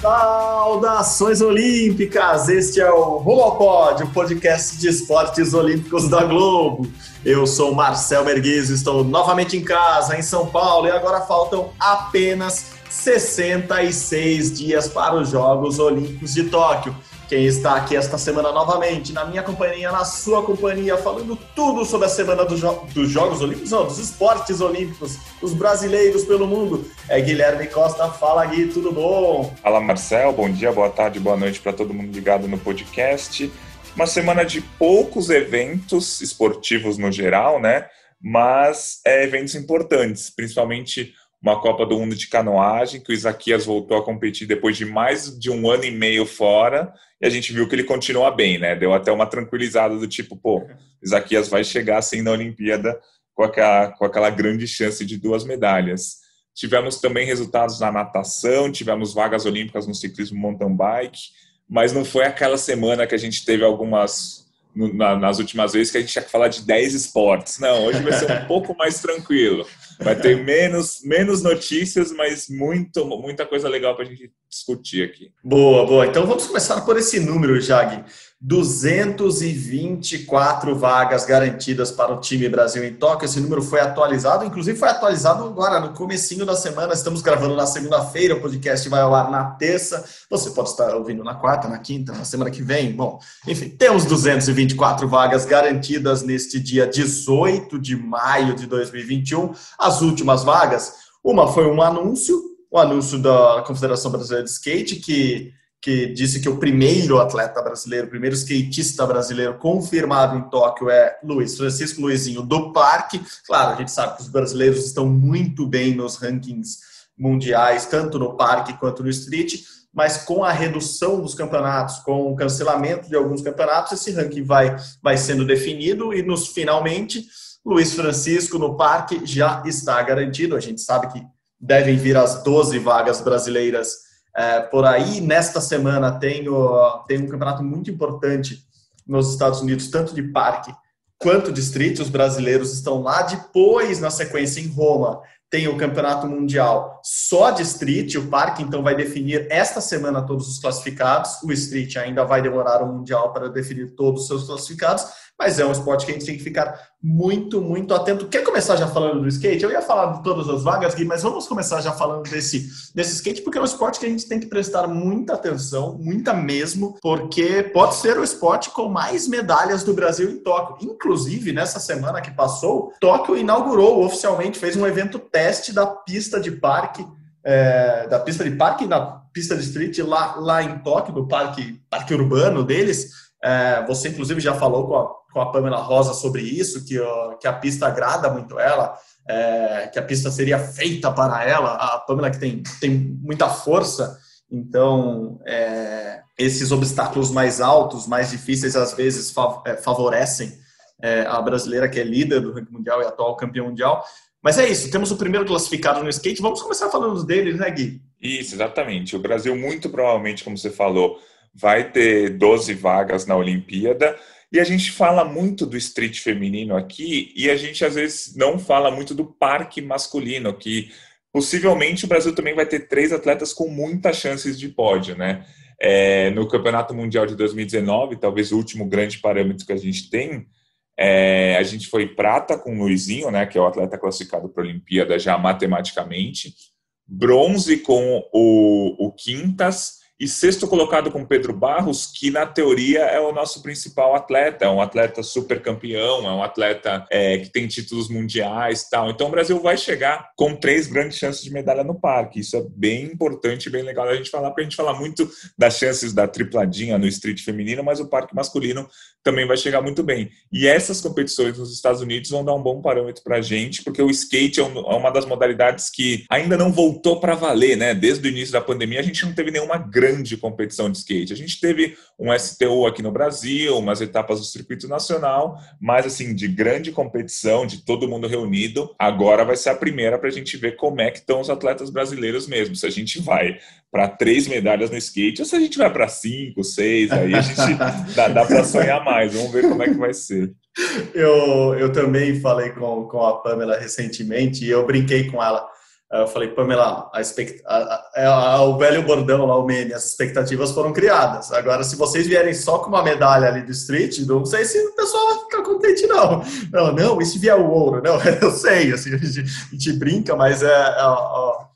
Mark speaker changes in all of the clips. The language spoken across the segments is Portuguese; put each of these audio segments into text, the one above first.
Speaker 1: Saudações Olímpicas! Este é o Rumo ao Pódio, podcast de esportes olímpicos da Globo. Eu sou Marcel Merguiz, estou novamente em casa, em São Paulo, e agora faltam apenas 66 dias para os Jogos Olímpicos de Tóquio. Quem está aqui esta semana novamente, na minha companhia, na sua companhia, falando tudo sobre a semana do jo dos Jogos Olímpicos, não, dos esportes olímpicos, dos brasileiros pelo mundo, é Guilherme Costa. Fala, Gui, tudo bom?
Speaker 2: Fala, Marcel. Bom dia, boa tarde, boa noite para todo mundo ligado no podcast. Uma semana de poucos eventos esportivos no geral, né? Mas é, eventos importantes, principalmente uma Copa do Mundo de canoagem, que o Isaquias voltou a competir depois de mais de um ano e meio fora, e a gente viu que ele continua bem, né? Deu até uma tranquilizada do tipo, pô, Isaquias vai chegar assim na Olimpíada com aquela, com aquela grande chance de duas medalhas. Tivemos também resultados na natação, tivemos vagas olímpicas no ciclismo mountain bike, mas não foi aquela semana que a gente teve algumas nas últimas vezes que a gente tinha que falar de 10 esportes. Não, hoje vai ser um pouco mais tranquilo. Vai ter menos, menos notícias, mas muito, muita coisa legal para a gente discutir aqui.
Speaker 1: Boa, boa. Então vamos começar por esse número, Jag. 224 vagas garantidas para o time Brasil em Tóquio. Esse número foi atualizado, inclusive foi atualizado agora no comecinho da semana. Estamos gravando na segunda-feira, o podcast vai ao ar na terça. Você pode estar ouvindo na quarta, na quinta, na semana que vem. Bom, enfim, temos 224 vagas garantidas neste dia 18 de maio de 2021. As últimas vagas, uma foi um anúncio, o anúncio da Confederação Brasileira de Skate que que disse que o primeiro atleta brasileiro, o primeiro skatista brasileiro confirmado em Tóquio é Luiz Francisco Luizinho do Parque. Claro, a gente sabe que os brasileiros estão muito bem nos rankings mundiais, tanto no parque quanto no street, mas com a redução dos campeonatos, com o cancelamento de alguns campeonatos, esse ranking vai, vai sendo definido e nos finalmente Luiz Francisco no parque já está garantido. A gente sabe que devem vir as 12 vagas brasileiras é, por aí. Nesta semana tem, o, tem um campeonato muito importante nos Estados Unidos, tanto de parque quanto de street. Os brasileiros estão lá. Depois, na sequência, em Roma, tem o campeonato mundial só de street. O parque, então, vai definir esta semana todos os classificados. O street ainda vai demorar o mundial para definir todos os seus classificados mas é um esporte que a gente tem que ficar muito, muito atento. Quer começar já falando do skate? Eu ia falar de todas as vagas aqui, mas vamos começar já falando desse, desse skate, porque é um esporte que a gente tem que prestar muita atenção, muita mesmo, porque pode ser o esporte com mais medalhas do Brasil em Tóquio. Inclusive, nessa semana que passou, Tóquio inaugurou oficialmente, fez um evento teste da pista de parque, é, da pista de parque na pista de street lá, lá em Tóquio, do parque, parque urbano deles. É, você, inclusive, já falou com a com a Pamela Rosa sobre isso, que, que a pista agrada muito ela, é, que a pista seria feita para ela. A Pamela que tem, tem muita força, então é, esses obstáculos mais altos, mais difíceis, às vezes é, favorecem é, a brasileira que é líder do ranking mundial e atual campeão mundial. Mas é isso, temos o primeiro classificado no skate. Vamos começar falando dele, né, Gui?
Speaker 2: Isso, exatamente. O Brasil, muito provavelmente, como você falou, vai ter 12 vagas na Olimpíada. E a gente fala muito do street feminino aqui e a gente às vezes não fala muito do parque masculino, que possivelmente o Brasil também vai ter três atletas com muitas chances de pódio, né? É, no Campeonato Mundial de 2019, talvez o último grande parâmetro que a gente tem, é, a gente foi prata com o Luizinho, né, que é o atleta classificado para a Olimpíada já matematicamente, bronze com o, o Quintas e sexto colocado com Pedro Barros, que na teoria é o nosso principal atleta, é um atleta super campeão, é um atleta é, que tem títulos mundiais tal. Então o Brasil vai chegar com três grandes chances de medalha no parque. Isso é bem importante e bem legal a gente falar, porque a gente fala muito das chances da tripladinha no street feminino, mas o parque masculino também vai chegar muito bem. E essas competições nos Estados Unidos vão dar um bom parâmetro para a gente, porque o skate é, é uma das modalidades que ainda não voltou para valer, né? Desde o início da pandemia a gente não teve nenhuma grande grande competição de skate. A gente teve um STU aqui no Brasil, umas etapas do circuito nacional, mas assim, de grande competição, de todo mundo reunido, agora vai ser a primeira para a gente ver como é que estão os atletas brasileiros mesmo. Se a gente vai para três medalhas no skate, ou se a gente vai para cinco, seis, aí a gente dá, dá para sonhar mais. Vamos ver como é que vai ser.
Speaker 1: Eu, eu também falei com, com a Pamela recentemente e eu brinquei com ela. Eu falei, Pamela, a expect... a, a, a, o velho bordão lá, o meme, as expectativas foram criadas. Agora, se vocês vierem só com uma medalha ali do street, não sei se o pessoal vai ficar contente, não. Ela, não, e se vier o ouro? Não, eu sei, assim, a gente, a gente brinca, mas é, é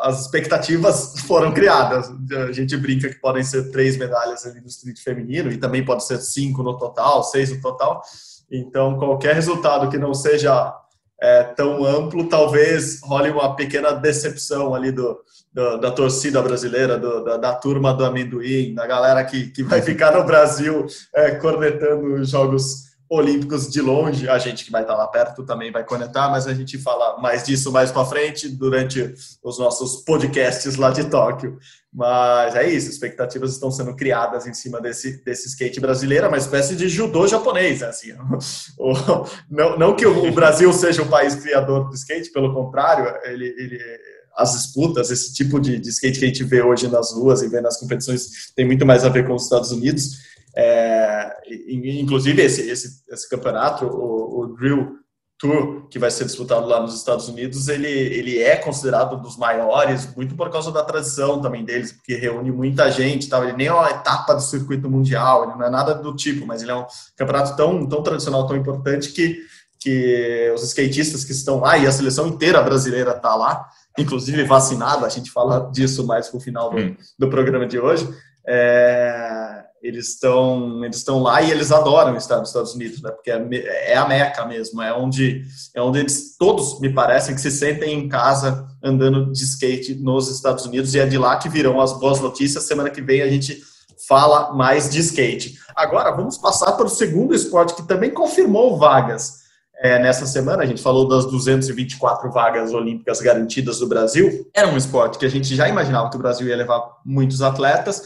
Speaker 1: as expectativas foram criadas. A gente brinca que podem ser três medalhas ali no street feminino e também pode ser cinco no total, seis no total. Então, qualquer resultado que não seja é, tão amplo, talvez role uma pequena decepção ali do, do da torcida brasileira, do, da, da, turma do amendoim, da galera que, que vai ficar no Brasil é, cornetando os Jogos Olímpicos de longe. A gente que vai estar lá perto também vai conectar, mas a gente fala mais disso mais para frente durante os nossos podcasts lá de Tóquio. Mas é isso, expectativas estão sendo criadas em cima desse, desse skate brasileiro, uma espécie de judô japonês, né, assim. Não, não que o Brasil seja o país criador do skate, pelo contrário, ele, ele as disputas, esse tipo de, de, skate que a gente vê hoje nas ruas e vê nas competições tem muito mais a ver com os Estados Unidos. É, inclusive, esse, esse, esse campeonato, o, o Drill Tour, que vai ser disputado lá nos Estados Unidos, ele, ele é considerado um dos maiores, muito por causa da tradição também deles, porque reúne muita gente, tá? ele nem é uma etapa do circuito mundial, ele não é nada do tipo, mas ele é um campeonato tão, tão tradicional, tão importante que, que os skatistas que estão lá e a seleção inteira brasileira está lá, inclusive vacinada, a gente fala disso mais no final do, hum. do programa de hoje, é, eles estão eles estão lá e eles adoram estar nos Estados Unidos, né? Porque é, é, a meca mesmo, é onde é onde eles todos me parecem que se sentem em casa andando de skate nos Estados Unidos e é de lá que virão as boas notícias. Semana que vem a gente fala mais de skate. Agora vamos passar para o segundo esporte que também confirmou vagas. É, nessa semana, a gente falou das 224 vagas olímpicas garantidas do Brasil. Era um esporte que a gente já imaginava que o Brasil ia levar muitos atletas,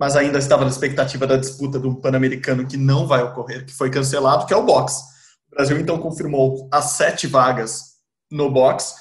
Speaker 1: mas ainda estava na expectativa da disputa do Pan-Americano que não vai ocorrer, que foi cancelado, que é o boxe. O Brasil então confirmou as sete vagas no boxe.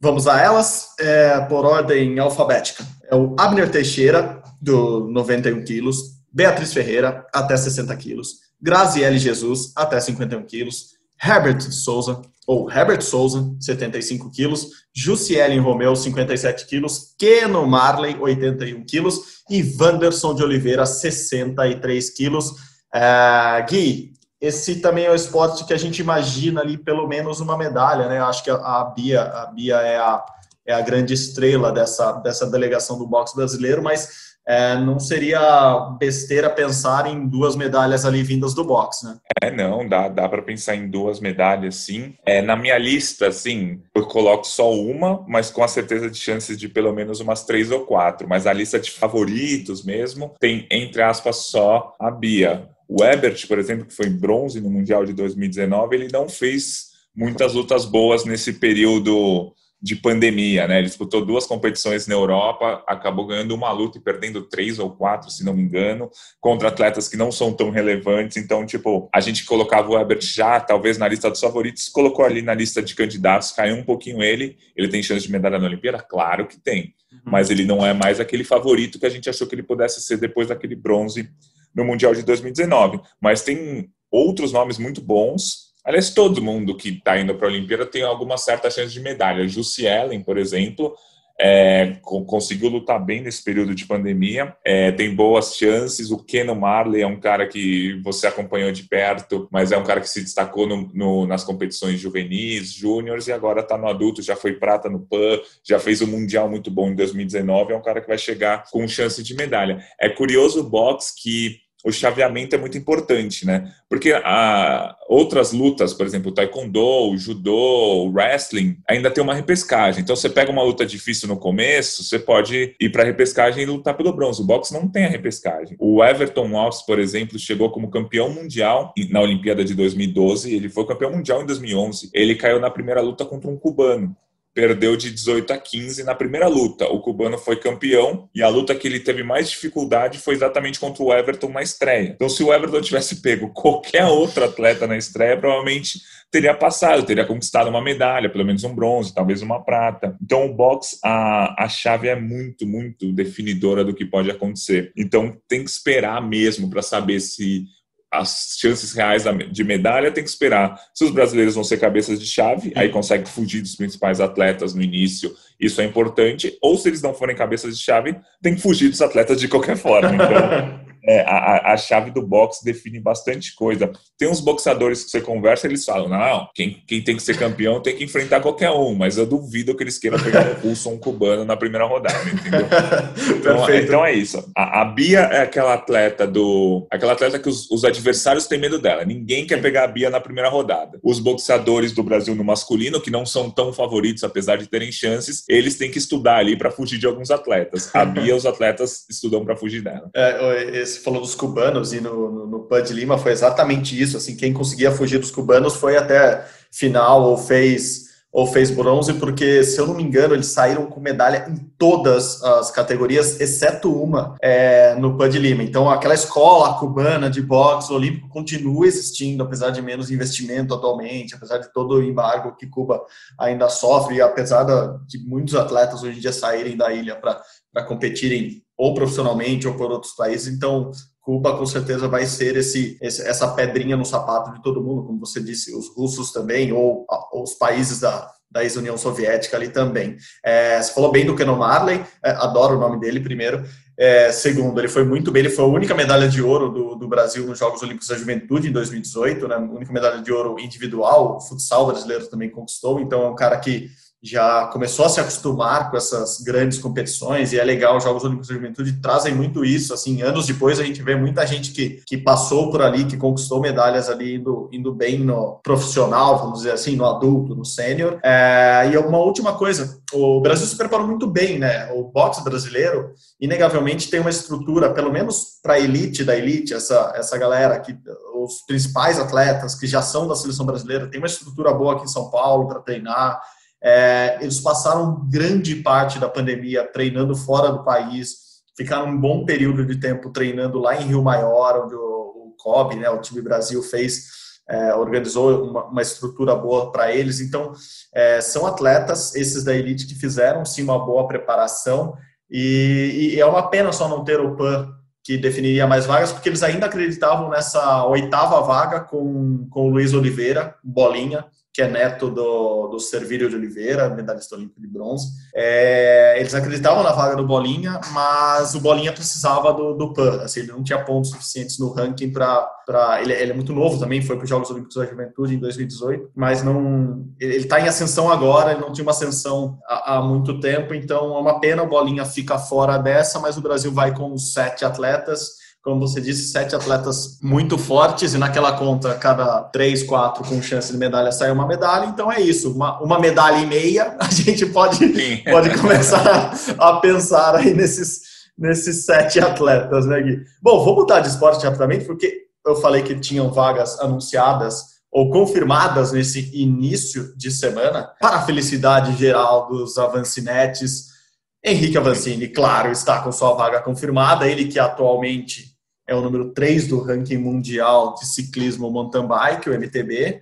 Speaker 1: Vamos a elas é, por ordem alfabética. É o Abner Teixeira, do 91 quilos, Beatriz Ferreira, até 60 quilos, Graziele Jesus, até 51 quilos, Herbert Souza, ou Herbert Souza, 75 quilos, Jussielen Romeu, 57 quilos, Keno Marley, 81 quilos e Wanderson de Oliveira, 63 quilos. É, Gui, esse também é o esporte que a gente imagina ali pelo menos uma medalha, né? Eu acho que a, a Bia, a Bia é a, é a grande estrela dessa, dessa delegação do boxe brasileiro, mas é, não seria besteira pensar em duas medalhas ali vindas do boxe, né?
Speaker 2: É, não, dá, dá para pensar em duas medalhas, sim. É, na minha lista, assim, eu coloco só uma, mas com a certeza de chances de pelo menos umas três ou quatro. Mas a lista de favoritos mesmo tem, entre aspas, só a Bia. O Ebert, por exemplo, que foi bronze no Mundial de 2019, ele não fez muitas lutas boas nesse período de pandemia, né? Ele disputou duas competições na Europa, acabou ganhando uma luta e perdendo três ou quatro, se não me engano, contra atletas que não são tão relevantes. Então, tipo, a gente colocava o Herbert já, talvez na lista dos favoritos, colocou ali na lista de candidatos, caiu um pouquinho ele. Ele tem chance de medalha na Olimpíada? Claro que tem, uhum. mas ele não é mais aquele favorito que a gente achou que ele pudesse ser depois daquele bronze no Mundial de 2019. Mas tem outros nomes muito bons Aliás, todo mundo que está indo para a Olimpíada tem alguma certa chance de medalha. Jussi Ellen, por exemplo, é, conseguiu lutar bem nesse período de pandemia, é, tem boas chances. O Kenan Marley é um cara que você acompanhou de perto, mas é um cara que se destacou no, no, nas competições juvenis, júniores e agora está no adulto. Já foi prata no PAN, já fez um Mundial muito bom em 2019. É um cara que vai chegar com chance de medalha. É curioso o box que o chaveamento é muito importante, né? Porque a, outras lutas, por exemplo, o taekwondo, o judô, o wrestling, ainda tem uma repescagem. Então, você pega uma luta difícil no começo, você pode ir para a repescagem e lutar pelo bronze. O boxe não tem a repescagem. O Everton Walsh, por exemplo, chegou como campeão mundial na Olimpíada de 2012. Ele foi campeão mundial em 2011. Ele caiu na primeira luta contra um cubano perdeu de 18 a 15 na primeira luta. O cubano foi campeão e a luta que ele teve mais dificuldade foi exatamente contra o Everton na estreia. Então, se o Everton tivesse pego qualquer outro atleta na estreia, provavelmente teria passado, teria conquistado uma medalha, pelo menos um bronze, talvez uma prata. Então, o boxe, a, a chave é muito, muito definidora do que pode acontecer. Então, tem que esperar mesmo para saber se as chances reais de medalha tem que esperar. Se os brasileiros vão ser cabeças de chave, aí consegue fugir dos principais atletas no início, isso é importante. Ou se eles não forem cabeças de chave, tem que fugir dos atletas de qualquer forma. Então, é, a, a, chave do boxe define bastante coisa. Tem uns boxadores que você conversa, eles falam: não, quem, quem tem que ser campeão tem que enfrentar qualquer um, mas eu duvido que eles queiram pegar um russo ou um cubano na primeira rodada, entendeu? Então, é, então é isso. A, a, Bia é aquela atleta do. aquela atleta que os, os, adversários têm medo dela. Ninguém quer pegar a Bia na primeira rodada. Os boxeadores do Brasil no masculino, que não são tão favoritos, apesar de terem chances, eles têm que estudar ali para fugir de alguns atletas. A Bia, os atletas estudam para fugir dela.
Speaker 1: É, esse falou dos cubanos e no, no, no PUD Lima foi exatamente isso. Assim, quem conseguia fugir dos cubanos foi até final ou fez ou fez bronze, porque, se eu não me engano, eles saíram com medalha em todas as categorias, exceto uma, é, no PUD Lima. Então, aquela escola cubana de boxe olímpico continua existindo, apesar de menos investimento atualmente, apesar de todo o embargo que Cuba ainda sofre, e apesar de muitos atletas hoje em dia saírem da ilha para competirem ou profissionalmente ou por outros países. Então, Cuba com certeza vai ser esse, essa pedrinha no sapato de todo mundo, como você disse, os russos também, ou, ou os países da, da ex-União Soviética ali também. É, você falou bem do Kenon Marley, é, adoro o nome dele primeiro. É, segundo, ele foi muito bem, ele foi a única medalha de ouro do, do Brasil nos Jogos Olímpicos da Juventude em 2018, né, a única medalha de ouro individual, o futsal brasileiro também conquistou, então é um cara que já começou a se acostumar com essas grandes competições e é legal os Jogos Olímpicos da Juventude trazem muito isso, assim, anos depois a gente vê muita gente que, que passou por ali, que conquistou medalhas ali indo, indo bem no profissional, vamos dizer assim, no adulto, no sênior. É, e uma última coisa, o Brasil se preparou muito bem, né? O boxe brasileiro, inegavelmente, tem uma estrutura, pelo menos para a elite da elite, essa, essa galera que os principais atletas que já são da seleção brasileira, tem uma estrutura boa aqui em São Paulo para treinar, é, eles passaram grande parte da pandemia treinando fora do país, ficaram um bom período de tempo treinando lá em Rio Maior, onde o, o COB, né, o time Brasil, fez, é, organizou uma, uma, estrutura boa para eles. Então, é, são atletas, esses da elite, que fizeram sim uma boa preparação. E, e é uma pena só não ter o PAN que definiria mais vagas, porque eles ainda acreditavam nessa oitava vaga com, com o Luiz Oliveira, bolinha, que é neto do, do Servírio de Oliveira, medalhista olímpico de bronze. É, eles acreditavam na vaga do Bolinha, mas o Bolinha precisava do, do PAN, assim, ele não tinha pontos suficientes no ranking para... Ele, ele, é muito novo também, foi para os Jogos Olímpicos da Juventude em 2018, mas não ele está em ascensão agora, ele não tinha uma ascensão há, há, muito tempo, então é uma pena o Bolinha fica fora dessa, mas o Brasil vai com sete atletas, como você disse, sete atletas muito fortes e naquela conta, cada três, quatro com chance de medalha sai uma medalha. Então é isso, uma, uma medalha e meia, a gente pode, pode começar a pensar aí nesses, nesses sete atletas, né, Gui? Bom, vou mudar de esporte rapidamente, porque eu falei que tinham vagas anunciadas ou confirmadas nesse início de semana, para a felicidade geral dos avancinetes. Henrique Avancini, claro, está com sua vaga confirmada, ele que atualmente é o número 3 do ranking mundial de ciclismo mountain bike, o MTB.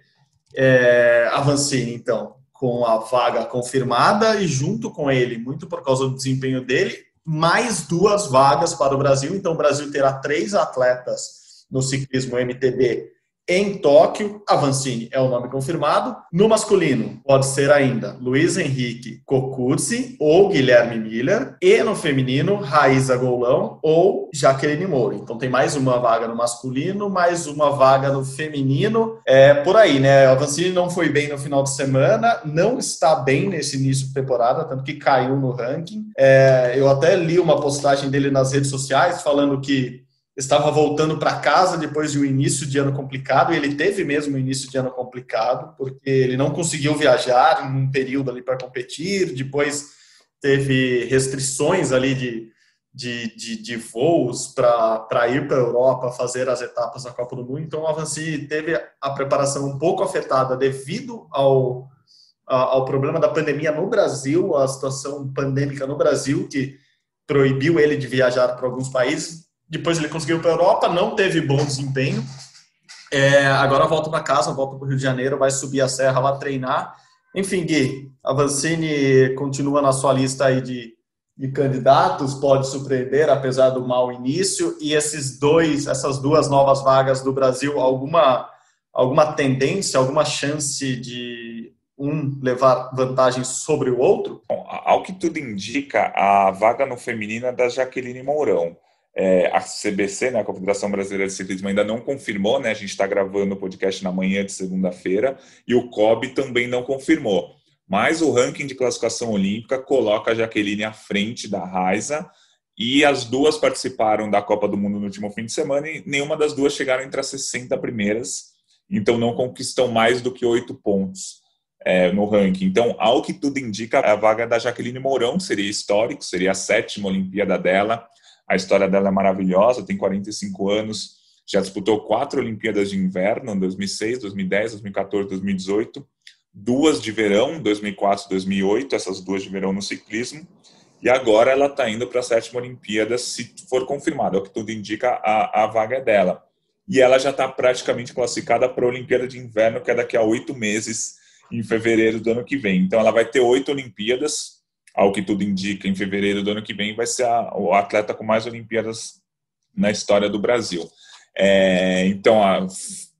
Speaker 1: É, Avancini, então, com a vaga confirmada e junto com ele, muito por causa do desempenho dele, mais duas vagas para o Brasil. Então, o Brasil terá três atletas no ciclismo MTB em Tóquio, Avancini é o nome confirmado. No masculino, pode ser ainda Luiz Henrique Cocuzzi ou Guilherme Miller. E no feminino, Raíza Golão ou Jaqueline Moura. Então tem mais uma vaga no masculino, mais uma vaga no feminino. É por aí, né? Avancini não foi bem no final de semana, não está bem nesse início de temporada, tanto que caiu no ranking. É, eu até li uma postagem dele nas redes sociais falando que estava voltando para casa depois de um início de ano complicado, e ele teve mesmo um início de ano complicado, porque ele não conseguiu viajar em um período ali para competir, depois teve restrições ali de, de, de, de voos para ir para a Europa fazer as etapas da Copa do Mundo, então o Avanci teve a preparação um pouco afetada devido ao ao problema da pandemia no Brasil, a situação pandêmica no Brasil, que proibiu ele de viajar para alguns países. Depois ele conseguiu para a Europa, não teve bom desempenho. É, agora volta para casa, volta para o Rio de Janeiro, vai subir a serra lá treinar. Enfim, Gui, a Vancini continua na sua lista aí de, de candidatos, pode surpreender, apesar do mau início. E esses dois, essas duas novas vagas do Brasil, alguma, alguma tendência, alguma chance de um levar vantagem sobre o outro?
Speaker 2: Bom, ao que tudo indica, a vaga no feminino é da Jaqueline Mourão. É, a CBC, né, a Confederação Brasileira de Ciclismo, ainda não confirmou, né? A gente está gravando o podcast na manhã de segunda-feira, e o COB também não confirmou. Mas o ranking de classificação olímpica coloca a Jaqueline à frente da Raiza, e as duas participaram da Copa do Mundo no último fim de semana, e nenhuma das duas chegaram entre as 60 primeiras, então não conquistam mais do que oito pontos é, no ranking. Então, ao que tudo indica, a vaga da Jaqueline Mourão seria histórico, seria a sétima Olimpíada dela a história dela é maravilhosa, tem 45 anos, já disputou quatro Olimpíadas de Inverno, 2006, 2010, 2014, 2018, duas de verão, 2004 e 2008, essas duas de verão no ciclismo, e agora ela está indo para a sétima Olimpíada, se for confirmado, é o que tudo indica, a, a vaga é dela. E ela já está praticamente classificada para a Olimpíada de Inverno, que é daqui a oito meses, em fevereiro do ano que vem. Então ela vai ter oito Olimpíadas, ao que tudo indica, em fevereiro do ano que vem, vai ser a, o atleta com mais Olimpíadas na história do Brasil. É, então, a,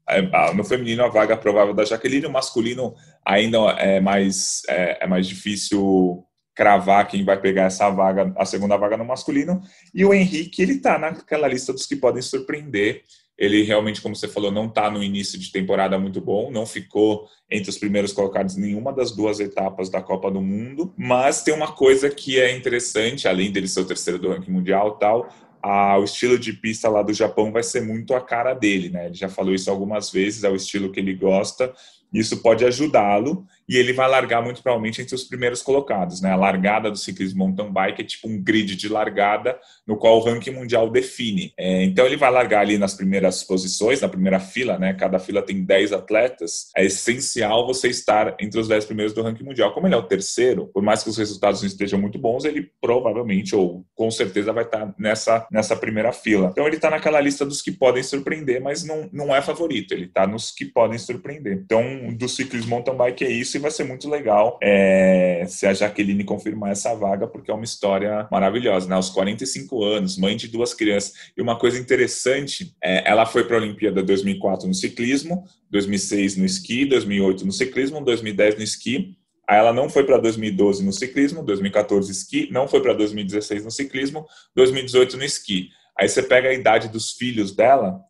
Speaker 2: a, no feminino, a vaga provável da Jaqueline, o masculino ainda é mais, é, é mais difícil cravar quem vai pegar essa vaga, a segunda vaga no masculino. E o Henrique, ele está naquela lista dos que podem surpreender. Ele realmente, como você falou, não está no início de temporada muito bom, não ficou entre os primeiros colocados em nenhuma das duas etapas da Copa do Mundo, mas tem uma coisa que é interessante, além dele ser o terceiro do ranking mundial tal, a, o estilo de pista lá do Japão vai ser muito a cara dele, né? Ele já falou isso algumas vezes, é o estilo que ele gosta, isso pode ajudá-lo e ele vai largar muito provavelmente entre os primeiros colocados. Né? A largada do ciclismo mountain bike é tipo um grid de largada no qual o ranking mundial define. É, então ele vai largar ali nas primeiras posições, na primeira fila, né? cada fila tem 10 atletas. É essencial você estar entre os 10 primeiros do ranking mundial. Como ele é o terceiro, por mais que os resultados não estejam muito bons, ele provavelmente ou com certeza vai estar nessa, nessa primeira fila. Então ele está naquela lista dos que podem surpreender, mas não, não é favorito. Ele está nos que podem surpreender. Então do ciclismo mountain bike é isso vai ser muito legal é, se a Jaqueline confirmar essa vaga, porque é uma história maravilhosa, né? Aos 45 anos, mãe de duas crianças. E uma coisa interessante, é, ela foi para a Olimpíada 2004 no ciclismo, 2006 no esqui, 2008 no ciclismo, 2010 no esqui. Aí ela não foi para 2012 no ciclismo, 2014 esqui, não foi para 2016 no ciclismo, 2018 no esqui. Aí você pega a idade dos filhos dela,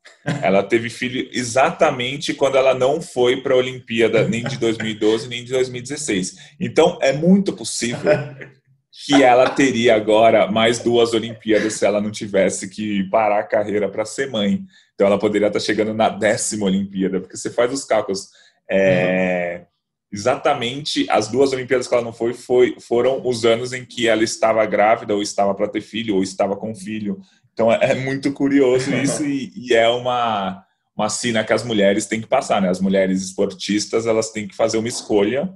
Speaker 2: ela teve filho exatamente quando ela não foi para a Olimpíada, nem de 2012, nem de 2016. Então, é muito possível que ela teria agora mais duas Olimpíadas se ela não tivesse que parar a carreira para ser mãe. Então, ela poderia estar chegando na décima Olimpíada, porque você faz os cálculos. É, exatamente as duas Olimpíadas que ela não foi, foi foram os anos em que ela estava grávida, ou estava para ter filho, ou estava com filho. Então é, é muito curioso isso e, e, é uma, uma sina que as mulheres têm que passar, né? As mulheres esportistas elas têm que fazer uma escolha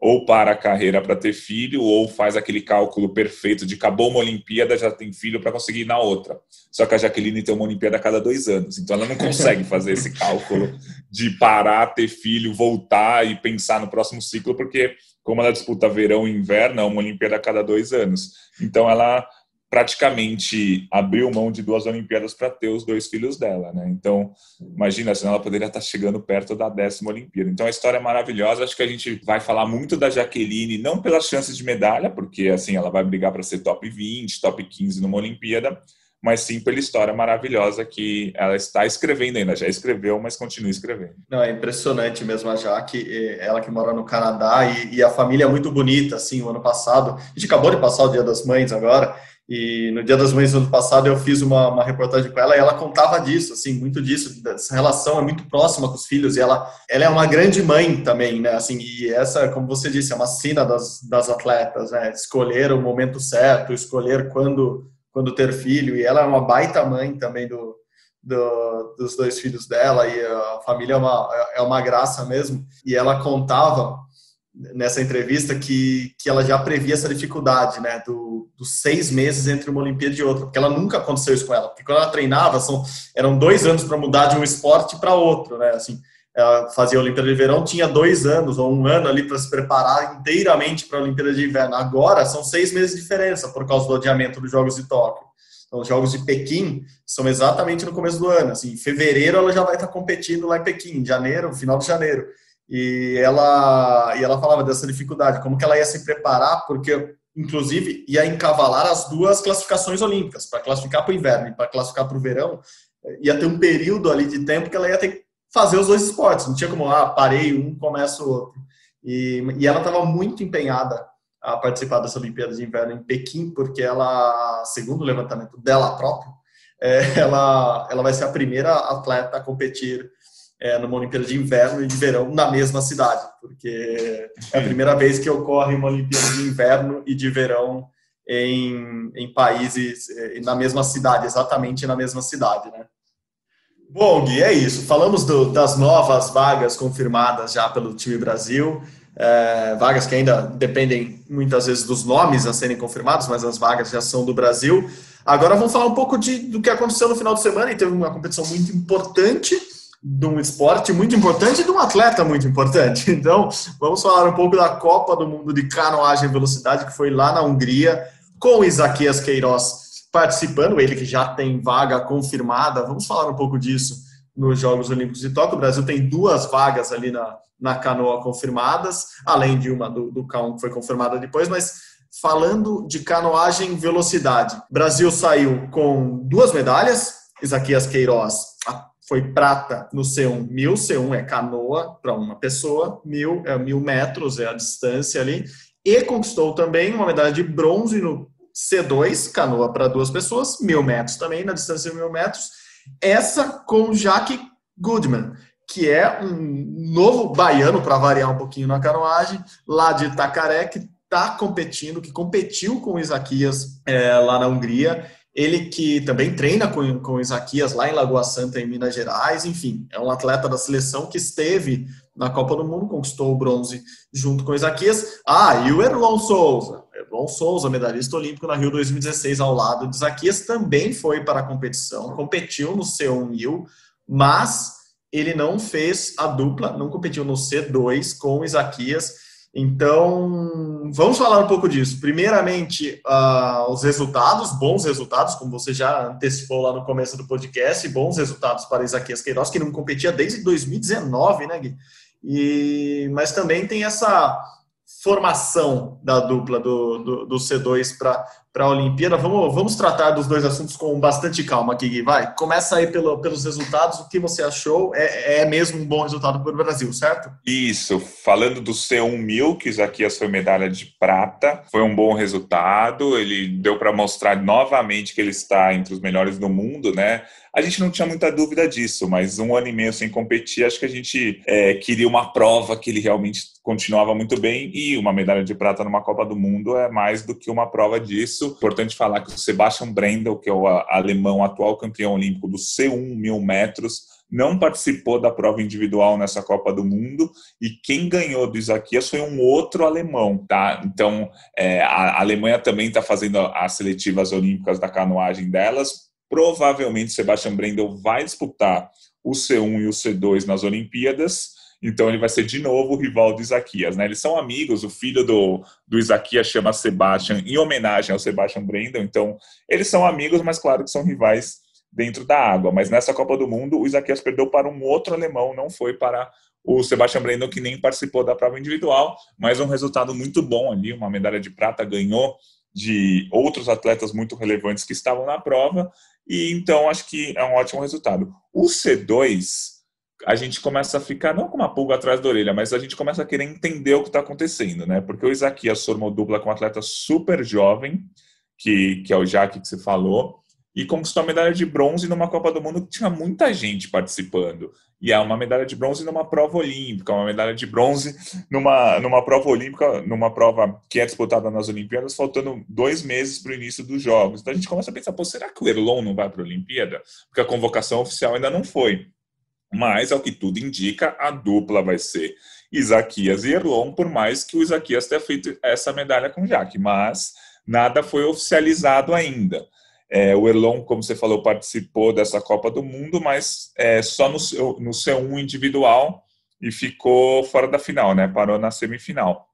Speaker 2: ou para a carreira para ter filho ou faz aquele cálculo perfeito de acabou uma Olimpíada já tem filho para conseguir ir na outra. Só que a Jaqueline tem uma Olimpíada a cada dois anos, então ela não consegue fazer esse cálculo de parar, ter filho, voltar e pensar no próximo ciclo porque como ela disputa verão e inverno é uma Olimpíada a cada dois anos. Então ela praticamente abriu mão de duas Olimpíadas para ter os dois filhos dela, né? Então, imagina, senão ela poderia estar chegando perto da décima Olimpíada. Então, a história é maravilhosa. Acho que a gente vai falar muito da Jaqueline, não pelas chances de medalha, porque assim ela vai brigar para ser top 20, top 15 numa Olimpíada, mas sim pela história maravilhosa que ela está escrevendo ainda. Já escreveu, mas continua escrevendo.
Speaker 1: Não, é impressionante mesmo a Jaque, ela que mora no Canadá e, e a família é muito bonita, assim, o ano passado. A gente acabou de passar o Dia das Mães agora, e no Dia das Mães do ano passado eu fiz uma, uma, reportagem com ela e ela contava disso, assim, muito disso, essa relação é muito próxima com os filhos e ela, ela é uma grande mãe também, né, assim, e essa, como você disse, é uma sina das, das atletas, né, escolher o momento certo, escolher quando, quando ter filho, e ela é uma baita mãe também do, do, dos dois filhos dela e a família é uma, é uma graça mesmo, e ela contava nessa entrevista que, que ela já previa essa dificuldade, né, do, dos seis meses entre uma Olimpíada e outra, porque ela nunca aconteceu isso com ela, porque quando ela treinava, são, eram dois anos para mudar de um esporte para outro, né, assim, ela fazia a Olimpíada de Verão, tinha dois anos ou um ano ali para se preparar inteiramente para a Olimpíada de Inverno. Agora são seis meses de diferença por causa do adiamento dos Jogos de Tóquio. Então, os Jogos de Pequim são exatamente no começo do ano. Assim, em fevereiro ela já vai estar competindo lá em Pequim, em janeiro, final de janeiro. E ela, e ela falava dessa dificuldade, como que ela ia se preparar, porque, inclusive, ia encavalar as duas classificações olímpicas, para classificar para o inverno e para classificar para o verão, ia ter um período ali de tempo que ela ia ter que fazer os dois esportes. Não tinha como, ah, parei um, começo o outro. E, e ela estava muito empenhada a participar dessa Olimpíada de Inverno em Pequim, porque ela, segundo o levantamento dela própria, é, ela, ela vai ser a primeira atleta a competir é, numa Olimpíada de Inverno e de Verão na mesma cidade, porque é a primeira vez que ocorre uma Olimpíada de Inverno e de Verão em, em países, é, na mesma cidade, exatamente na mesma cidade, né? Bom, Gui, é isso. Falamos do, das novas vagas confirmadas já pelo time Brasil é, vagas que ainda dependem muitas vezes dos nomes a serem confirmados, mas as vagas já são do Brasil. Agora vamos falar um pouco de, do que aconteceu no final de semana e teve uma competição muito importante de um esporte muito importante e de um atleta muito importante. Então, vamos falar um pouco da Copa do Mundo de Canoagem e Velocidade, que foi lá na Hungria, com Isaquias Queiroz participando, ele que já tem vaga confirmada. Vamos falar um pouco disso nos Jogos Olímpicos de Tóquio. O Brasil tem duas vagas ali na, na canoa confirmadas, além de uma do, do K1 que foi confirmada depois, mas falando de canoagem velocidade, Brasil saiu com duas medalhas, Isaquias Queiroz foi prata no C1 mil, C1 é canoa para uma pessoa, mil é mil metros, é a distância ali, e conquistou também uma medalha de bronze no C2, canoa para duas pessoas, mil metros também, na distância de mil metros, essa com Jaque Goodman, que é um novo baiano, para variar um pouquinho na canoagem, lá de Itacaré, que está competindo, que competiu com o Isaquias é, lá na Hungria. Ele que também treina com, com o Isaquias lá em Lagoa Santa, em Minas Gerais. Enfim, é um atleta da seleção que esteve na Copa do Mundo, conquistou o bronze junto com o Isaquias. Ah, e o Erlon Souza. Erlon Souza, medalhista olímpico na Rio 2016, ao lado de Isaquias, também foi para a competição, competiu no C1 1000, mas ele não fez a dupla, não competiu no C2 com o Isaquias. Então, vamos falar um pouco disso. Primeiramente, uh, os resultados, bons resultados, como você já antecipou lá no começo do podcast, bons resultados para Isaquias Queiroz, que não competia desde 2019, né, Gui? E, mas também tem essa formação da dupla do, do, do C2 para para a Olimpíada. Vamos, vamos tratar dos dois assuntos com bastante calma aqui, Gui. Vai, começa aí pelo, pelos resultados. O que você achou? É, é mesmo um bom resultado para o Brasil, certo?
Speaker 2: Isso. Falando do C1000, que Isaquias foi medalha de prata, foi um bom resultado. Ele deu para mostrar novamente que ele está entre os melhores do mundo, né? A gente não tinha muita dúvida disso, mas um ano e meio sem competir, acho que a gente é, queria uma prova que ele realmente continuava muito bem e uma medalha de prata numa Copa do Mundo é mais do que uma prova disso. Importante falar que o Sebastian Brendel, que é o alemão atual campeão olímpico do C1 mil metros, não participou da prova individual nessa Copa do Mundo e quem ganhou do Isaquias foi um outro alemão, tá? Então é, a Alemanha também está fazendo as seletivas olímpicas da canoagem delas Provavelmente Sebastian Brendel vai disputar o C1 e o C2 nas Olimpíadas. Então ele vai ser de novo o rival do Isaquias, né? Eles são amigos, o filho do, do Isaquias chama Sebastian em homenagem ao Sebastian Brendel, então eles são amigos, mas claro que são rivais dentro da água. Mas nessa Copa do Mundo, o Isaquias perdeu para um outro alemão, não foi para o Sebastian Brendel, que nem participou da prova individual, mas um resultado muito bom ali, uma medalha de prata, ganhou de outros atletas muito relevantes que estavam na prova, e então acho que é um ótimo resultado. O C2, a gente começa a ficar não com uma pulga atrás da orelha, mas a gente começa a querer entender o que está acontecendo, né? Porque o Isaquias formou dupla com um atleta super jovem, que, que é o Jaque que você falou, e conquistou a medalha de bronze numa Copa do Mundo que tinha muita gente participando. E é uma medalha de bronze numa prova olímpica, uma medalha de bronze numa, numa prova olímpica, numa prova que é disputada nas Olimpíadas, faltando dois meses para o início dos Jogos. Então a gente começa a pensar, pô, será que o Erlon não vai para a Olimpíada? Porque a convocação oficial ainda não foi. Mas, ao que tudo indica, a dupla vai ser Isaquias e Erlon, por mais que o Isaquias tenha feito essa medalha com o Jaque, mas nada foi oficializado ainda. É, o Erlon, como você falou, participou dessa Copa do Mundo, mas é, só no, no C1 individual e ficou fora da final, né? Parou na semifinal.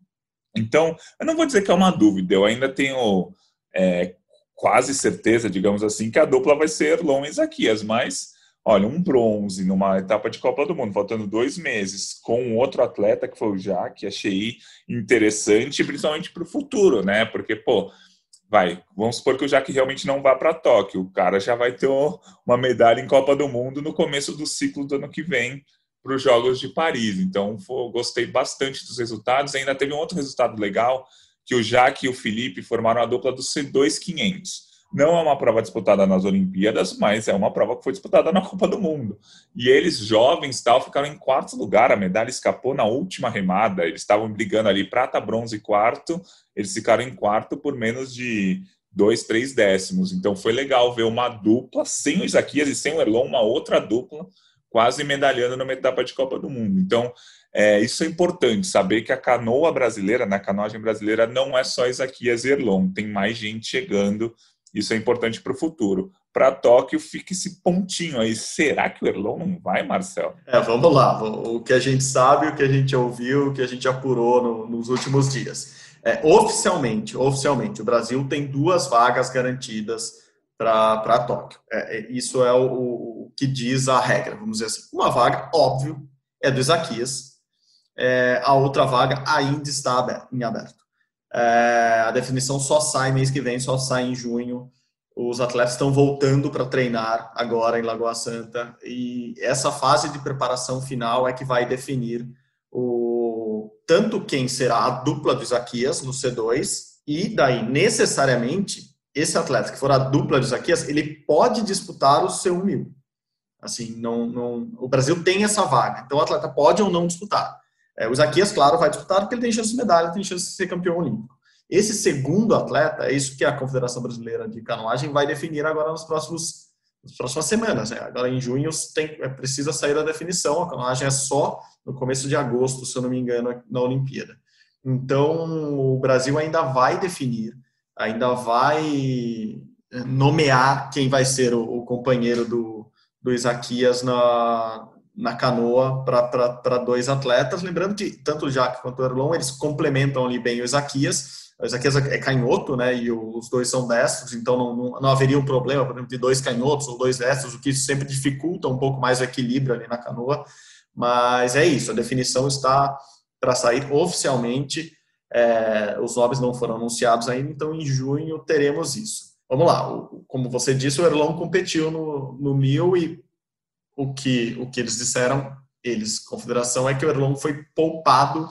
Speaker 2: Então, eu não vou dizer que é uma dúvida, eu ainda tenho é, quase certeza, digamos assim, que a dupla vai ser Erlon e Isaquias, mas olha, um bronze numa etapa de Copa do Mundo, faltando dois meses, com outro atleta que foi o Jaque, achei interessante, principalmente para o futuro, né? Porque, pô, vai, vamos supor que o Jaque realmente não vá para Tóquio, o cara já vai ter uma medalha em Copa do Mundo no começo do ciclo do ano que vem para os Jogos de Paris. Então, foi, gostei bastante dos resultados. Ainda teve um outro resultado legal, que o Jaque e o Felipe formaram a dupla do C2 500. Não é uma prova disputada nas Olimpíadas, mas é uma prova que foi disputada na Copa do Mundo. E eles, jovens, tal, ficaram em quarto lugar. A medalha escapou na última remada. Eles estavam brigando ali prata, bronze e quarto. Eles ficaram em quarto por menos de dois, três décimos. Então foi legal ver uma dupla sem o Isaquias e sem o Erlon, uma outra dupla quase medalhando numa etapa de Copa do Mundo. Então, é, isso é importante, saber que a canoa brasileira, na canoagem brasileira, não é só Isaquias e Erlon, tem mais gente chegando, isso é importante para o futuro. Para Tóquio, fica esse pontinho aí. Será que o Erlon não vai, Marcel?
Speaker 1: É, vamos lá. O que a gente sabe, o que a gente ouviu, o que a gente apurou no, nos últimos dias. É, oficialmente, oficialmente, o Brasil tem duas vagas garantidas para Tóquio. É, é, isso é o, o, que diz a regra, vamos dizer assim. Uma vaga, óbvio, é do Isaquias, é, a outra vaga ainda está em aberto. É, a definição só sai mês que vem, só sai em junho. Os atletas estão voltando para treinar agora em Lagoa Santa e essa fase de preparação final é que vai definir o tanto quem será a dupla do Isaquias no C2 e daí necessariamente esse atleta que for a dupla de Isaquias, ele pode disputar o seu mil. Assim, não, não, o Brasil tem essa vaga, então o atleta pode ou não disputar. É, o Isaquias, claro, vai disputar porque ele tem chance de medalha, tem chance de ser campeão olímpico. Esse segundo atleta, é isso que a Confederação Brasileira de Canoagem vai definir agora nos próximos nas próximas semanas. Né? Agora em junho tem, é, precisa sair da definição, a canoagem é só no começo de agosto, se eu não me engano, na Olimpíada. Então o Brasil ainda vai definir ainda vai eh, nomear quem vai ser o, o companheiro do, do Isaquias na, na canoa para dois atletas. Lembrando que tanto o quanto o Erlon, eles complementam ali bem o Isaquias. O Isaquias é canhoto, né, e os dois são destros, então não, não, não, haveria um problema, por exemplo, de dois canhotos ou dois destros, o que sempre dificulta um pouco mais o equilíbrio ali na canoa. Mas é isso, a definição está para sair oficialmente é, os nomes não foram anunciados ainda, então em junho teremos isso. Vamos lá, como você disse, o Erlon competiu no, no mil e o que, o que eles disseram, eles, confederação, é que o Erlon foi poupado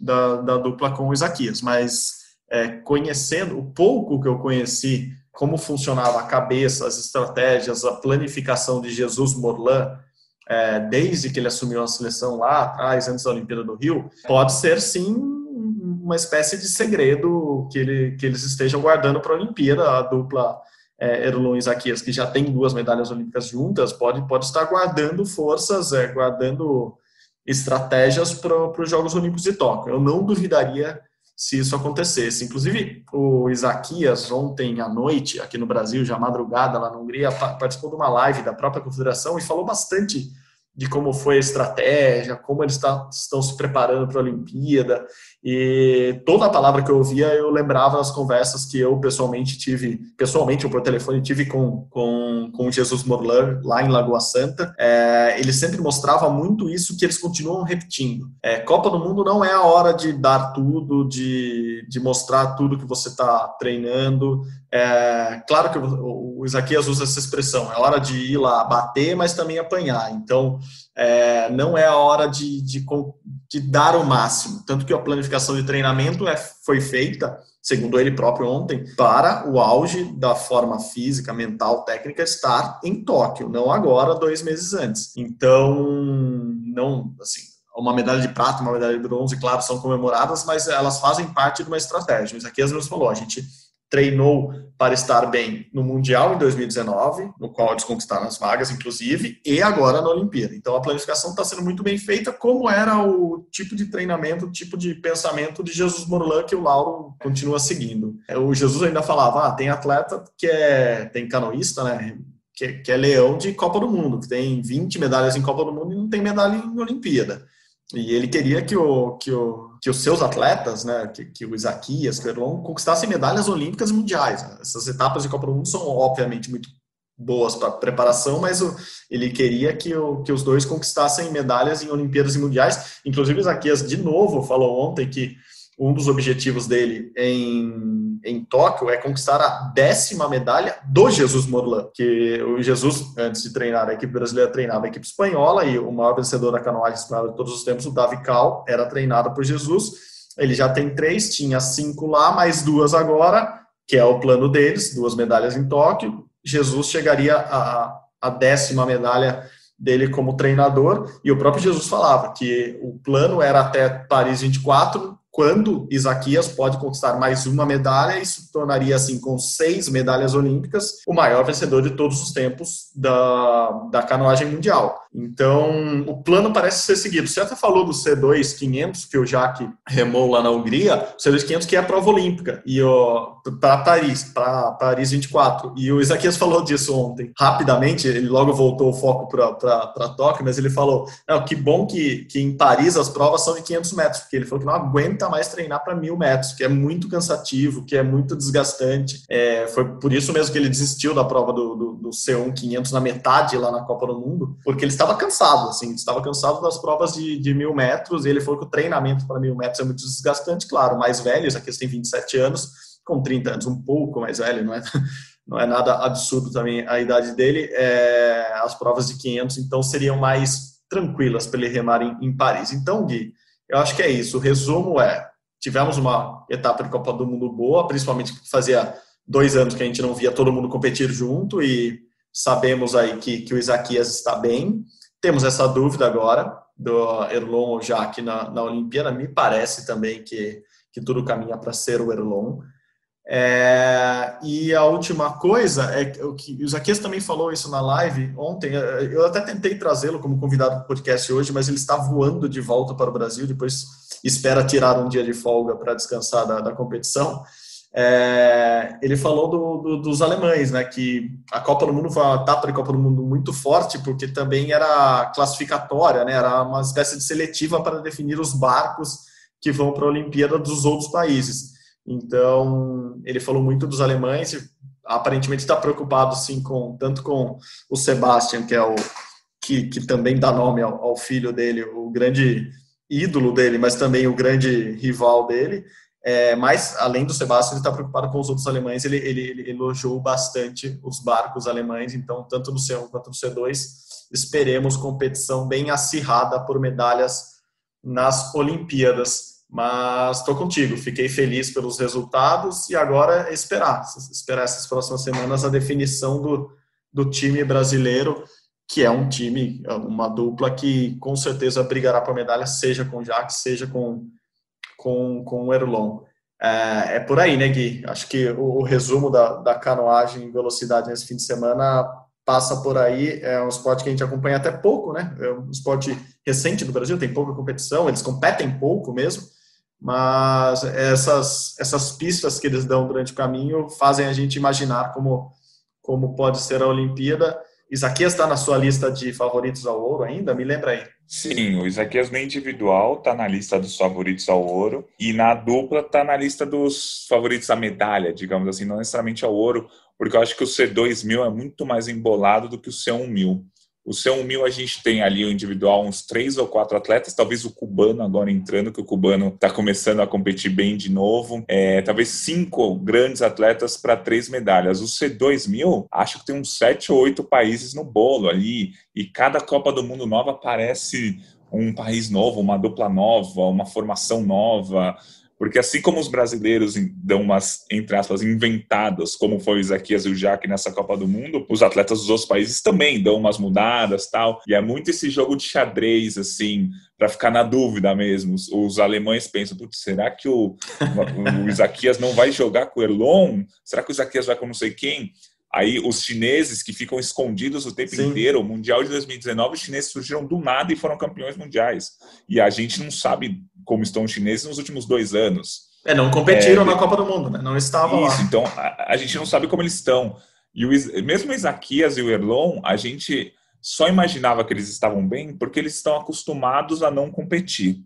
Speaker 1: da, da dupla com o Isaquias, mas é, conhecendo o pouco que eu conheci, como funcionava a cabeça, as estratégias, a planificação de Jesus Morlan, é, desde que ele assumiu a seleção lá atrás, antes da Olimpíada do Rio, pode ser sim uma espécie de segredo que, ele, que eles estejam guardando para a Olimpíada. A dupla é, Erlon Isaquias, que já tem duas medalhas olímpicas juntas, pode, pode estar guardando forças, é, guardando estratégias para os Jogos Olímpicos de Tóquio. Eu não duvidaria se isso acontecesse. Inclusive, o Isaquias, ontem à noite, aqui no Brasil, já madrugada lá na Hungria, participou de uma live da própria confederação e falou bastante de como foi a estratégia, como eles tá, estão se preparando para a Olimpíada. E toda a palavra que eu ouvia, eu lembrava das conversas que eu pessoalmente tive, pessoalmente ou por telefone, tive com, com, com Jesus Morlan lá em Lagoa Santa. É, ele sempre mostrava muito isso que eles continuam repetindo. É, Copa do Mundo não é a hora de dar tudo, de, de mostrar tudo que você está treinando. É, claro que o, o Isaquias usa essa expressão, é hora de ir lá bater, mas também apanhar. Então, é, não é a hora de, de, de, dar o máximo. Tanto que a planificação de treinamento é, foi feita, segundo ele próprio ontem, para o auge da forma física, mental, técnica estar em Tóquio, não agora, dois meses antes. Então, não, assim, uma medalha de prata, uma medalha de bronze, claro, são comemoradas, mas elas fazem parte de uma estratégia. Isso aqui às falou, a gente treinou para estar bem no Mundial em 2019, no qual eles conquistaram as vagas, inclusive, e agora na Olimpíada. Então a planificação está sendo muito bem feita, como era o tipo de treinamento, o tipo de pensamento de Jesus Morlan que o Lauro continua seguindo. É, o Jesus ainda falava: ah, tem atleta que é, tem canoísta, né? Que, que é leão de Copa do Mundo, que tem 20 medalhas em Copa do Mundo e não tem medalha em Olimpíada. E ele queria que, o, que, o, que os seus atletas, né, que, que o Isaquias, que o Erlon, conquistassem medalhas olímpicas e mundiais. Essas etapas de Copa do Mundo são, obviamente, muito boas para preparação, mas o, ele queria que, o, que os dois conquistassem medalhas em Olimpíadas e Mundiais. Inclusive, o Isaquias, de novo, falou ontem que um dos objetivos dele em, em Tóquio é conquistar a décima medalha do Jesus Morlan, que o Jesus, antes de treinar a equipe brasileira, treinava a equipe espanhola e o maior vencedor da canoagem espanhola de todos os tempos, o Davi Cal, era treinado por Jesus. Ele já tem três, tinha cinco lá, mais duas agora, que é o plano deles, duas medalhas em Tóquio. Jesus chegaria a, a décima medalha dele como treinador, e o próprio Jesus falava que o plano era até Paris 24, quando Isaquias pode conquistar mais uma medalha, isso tornaria, assim, com seis medalhas olímpicas, o maior vencedor de todos os tempos da, da canoagem mundial. Então, o plano parece ser seguido. Você até falou do C2 500, que o Jaque remou lá na Hungria, o C2 500 que é a prova olímpica, e para Paris, para Paris 24. E o Isaquias falou disso ontem. Rapidamente, ele logo voltou o foco para Tóquio, mas ele falou: que bom que, que em Paris as provas são de 500 metros, porque ele falou que não aguenta mais treinar para mil metros, que é muito cansativo, que é muito desgastante. É, foi por isso mesmo que ele desistiu da prova do, do, do C1 500 na metade lá na Copa do Mundo, porque ele estava cansado, assim, estava cansado das provas de, de mil metros, e ele falou que o treinamento para mil metros é muito desgastante, claro, mais velho, aqui tem 27 anos, com 30 anos, um pouco mais velho, não é, não é nada absurdo também a idade dele, é, as provas de 500, então, seriam mais tranquilas para ele remar em, em Paris. Então, Gui, eu acho que é isso, o resumo é, tivemos uma etapa de Copa do Mundo boa, principalmente fazia dois anos que a gente não via todo mundo competir junto e sabemos aí que, que o Isaquias está bem. Temos essa dúvida agora do Erlon ou Jaque na, na Olimpíada. Me parece também que, que tudo caminha para ser o Erlon. É, e a última coisa é que o Isaquias também falou isso na live ontem. Eu até tentei trazê-lo como convidado para o podcast hoje, mas ele está voando de volta para o Brasil. Depois espera tirar um dia de folga para descansar da, da competição é, ele falou do, do, dos alemães, né, que a Copa do Mundo foi uma etapa de Copa do Mundo muito forte, porque também era classificatória, né, era uma espécie de seletiva para definir os barcos que vão para a Olimpíada dos outros países. Então, ele falou muito dos alemães, e aparentemente está preocupado sim com tanto com o Sebastian, que é o que, que também dá nome ao, ao filho dele, o grande ídolo dele, mas também o grande rival dele é, mas, além do Sebastião, ele está preocupado com os outros alemães. Ele, ele, ele, elogiou bastante os barcos alemães, então, tanto no C1 quanto no C2, esperemos competição bem acirrada por medalhas nas Olimpíadas. Mas estou contigo, fiquei feliz pelos resultados e agora é esperar, esperar essas próximas semanas a definição do, do time brasileiro, que é um time, uma dupla que com certeza brigará por medalha, seja com o Jacques, seja com com, com o Erlon. É, é, por aí, né, Gui? Acho que o, o, resumo da, da canoagem em velocidade nesse fim de semana passa por aí. É um esporte que a gente acompanha até pouco, né? É um esporte recente do Brasil, tem pouca competição, eles competem pouco mesmo, mas essas, essas pistas que eles dão durante o caminho fazem a gente imaginar como, como pode ser a Olimpíada. Isaquias está na sua lista de favoritos ao ouro ainda? Me lembra aí.
Speaker 2: Sim, o Isaquias no individual está na lista dos favoritos ao ouro e na dupla está na lista dos favoritos à medalha, digamos assim, não necessariamente ao ouro, porque eu acho que o C2000 é muito mais embolado do que o C1000. O C1000 a gente tem ali o individual uns três ou quatro atletas, talvez o cubano agora entrando, que o cubano está começando a competir bem de novo. É, talvez cinco grandes atletas para três medalhas. O C2000, acho que tem uns sete ou oito países no bolo ali, e cada Copa do Mundo nova aparece um país novo, uma dupla nova, uma formação nova. Porque assim como os brasileiros dão umas, entre aspas, inventadas, como foi o Isaquias e o Jaque nessa Copa do Mundo, os atletas dos outros países também dão umas mudadas tal. E é muito esse jogo de xadrez, assim, para ficar na dúvida mesmo. Os, os alemães pensam, será que o, o Isaquias não vai jogar com o Erlon? Será que o Isaquias vai com não sei quem? Aí os chineses que ficam escondidos o tempo Sim. inteiro, o Mundial de 2019, os chineses surgiram do nada e foram campeões mundiais. E a gente não sabe como estão os chineses nos últimos dois anos.
Speaker 1: É, não competiram é, na Copa do Mundo, né? Não estavam
Speaker 2: isso,
Speaker 1: lá.
Speaker 2: Então, a, a, gente não sabe como eles estão. E o, mesmo o Isaquias e o Erlon, a gente só imaginava que eles estavam bem porque eles estão acostumados a não competir.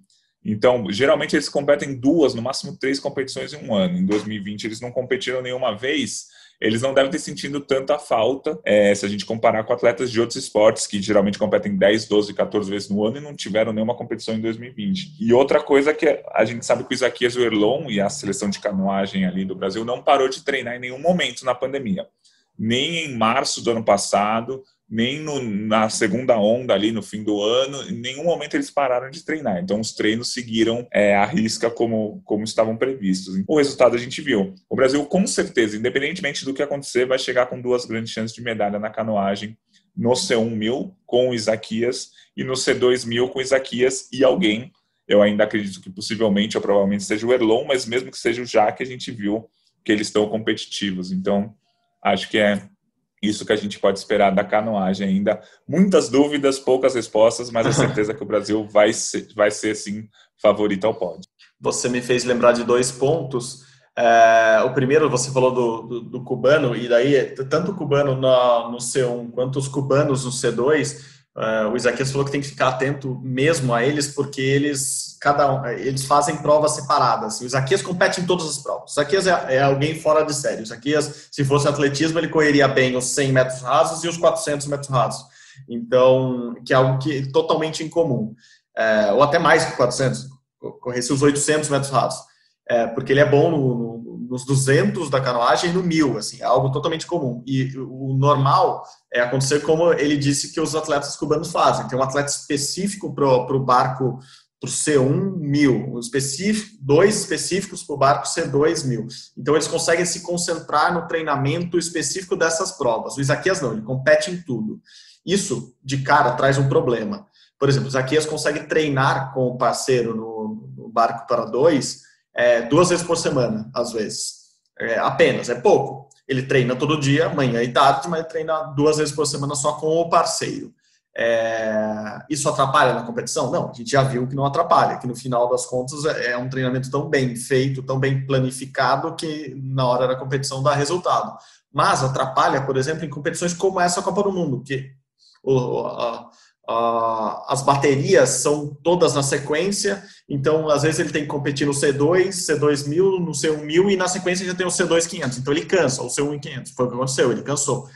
Speaker 2: Então, geralmente eles competem duas, no máximo três competições em um ano. Em 2020 eles não competiram nenhuma vez eles não devem ter sentido tanta falta é, se a gente comparar com atletas de outros esportes que geralmente competem 10, 12, 14 vezes no ano e não tiveram nenhuma competição em 2020. E outra coisa que a gente sabe que o Isaquias Erlon e a seleção de canoagem ali do Brasil não parou de treinar em nenhum momento na pandemia. Nem em março do ano passado, nem no, na segunda onda ali no fim do ano, em nenhum momento eles pararam de treinar. Então os treinos seguiram é, a risca como, como estavam previstos. O resultado a gente viu. O Brasil, com certeza, independentemente do que acontecer, vai chegar com duas grandes chances de medalha na canoagem no C1000 com o Isaquias e no C2000 com o Isaquias e alguém. Eu ainda acredito que possivelmente ou provavelmente seja o Erlon, mas mesmo que seja o Jaque, a gente viu que eles estão competitivos. Então, acho que é isso que a gente pode esperar da canoagem ainda. Muitas dúvidas, poucas respostas, mas a certeza que o Brasil vai ser, vai ser sim, favorito ao pódio.
Speaker 1: Você me fez lembrar de dois pontos. É, o primeiro, você falou do, do, do, cubano, e daí, tanto o cubano no, no C1 quanto os cubanos no C2, Uh, o Isaquias falou que tem que ficar atento mesmo a eles, porque eles cada eles fazem provas separadas. O Isaquias compete em todas as provas. O Isaquias é, é, alguém fora de série. O Isaquias, se fosse atletismo, ele correria bem os 100 metros rasos e os 400 metros rasos. Então, que é algo que é totalmente incomum. É, ou até mais que 400, corresse os 800 metros rasos. É, porque ele é bom no, no nos 200 da canoagem e no 1000, assim, é algo totalmente comum. E o normal é acontecer como ele disse que os atletas cubanos fazem. Tem um atleta específico para o barco para o C1 1000, específico, dois específicos para o barco C2 1000. Então eles conseguem se concentrar no treinamento específico dessas provas. O Isaquias não, ele compete em tudo. Isso de cara traz um problema. Por exemplo, o Isaquias consegue treinar com o parceiro no, no barco para dois é, duas vezes por semana, às vezes. É, apenas, é pouco. Ele treina todo dia, manhã e tarde, mas treina duas vezes por semana só com o parceiro. É, isso atrapalha na competição? Não, a gente já viu que não atrapalha, que no final das contas é, é um treinamento tão bem feito, tão bem planificado, que na hora da competição dá resultado. Mas atrapalha, por exemplo, em competições como essa Copa do Mundo, que o, Uh, as baterias são todas na sequência, então às vezes ele tem que competir no C2, C2000, no C1000 e na sequência já tem o C2500. Então ele cansa, o C1500. Foi o que aconteceu, ele cansou.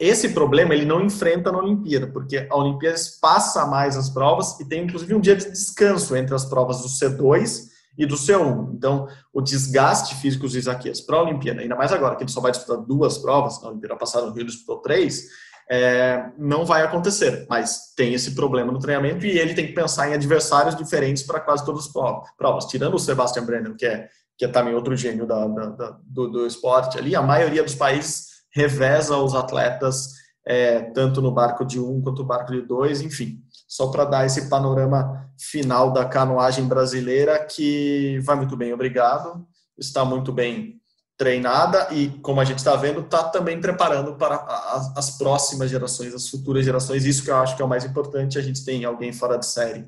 Speaker 1: Esse problema ele não enfrenta na Olimpíada, porque a Olimpíada passa mais as provas e tem inclusive um dia de descanso entre as provas do C2 e do C1. Então, o desgaste físico dos Isaquias para a Olimpíada, ainda mais agora que ele só vai disputar duas provas, na Olimpíada passada no Rio disputou três, é, não vai acontecer. Mas tem esse problema no treinamento e ele tem que pensar em adversários diferentes para quase todas as provas. Tirando o Sebastian Brenner, que é, que é também outro gênio da, da, da, do, do, esporte ali, a maioria dos países reveza os atletas é, tanto no barco de um quanto no barco de dois, enfim. Só para dar esse panorama final da canoagem brasileira, que vai muito bem, obrigado. Está muito bem treinada e, como a gente está vendo, está também preparando para as, as, próximas gerações, as futuras gerações. Isso que eu acho que é o mais importante. A gente tem alguém fora de série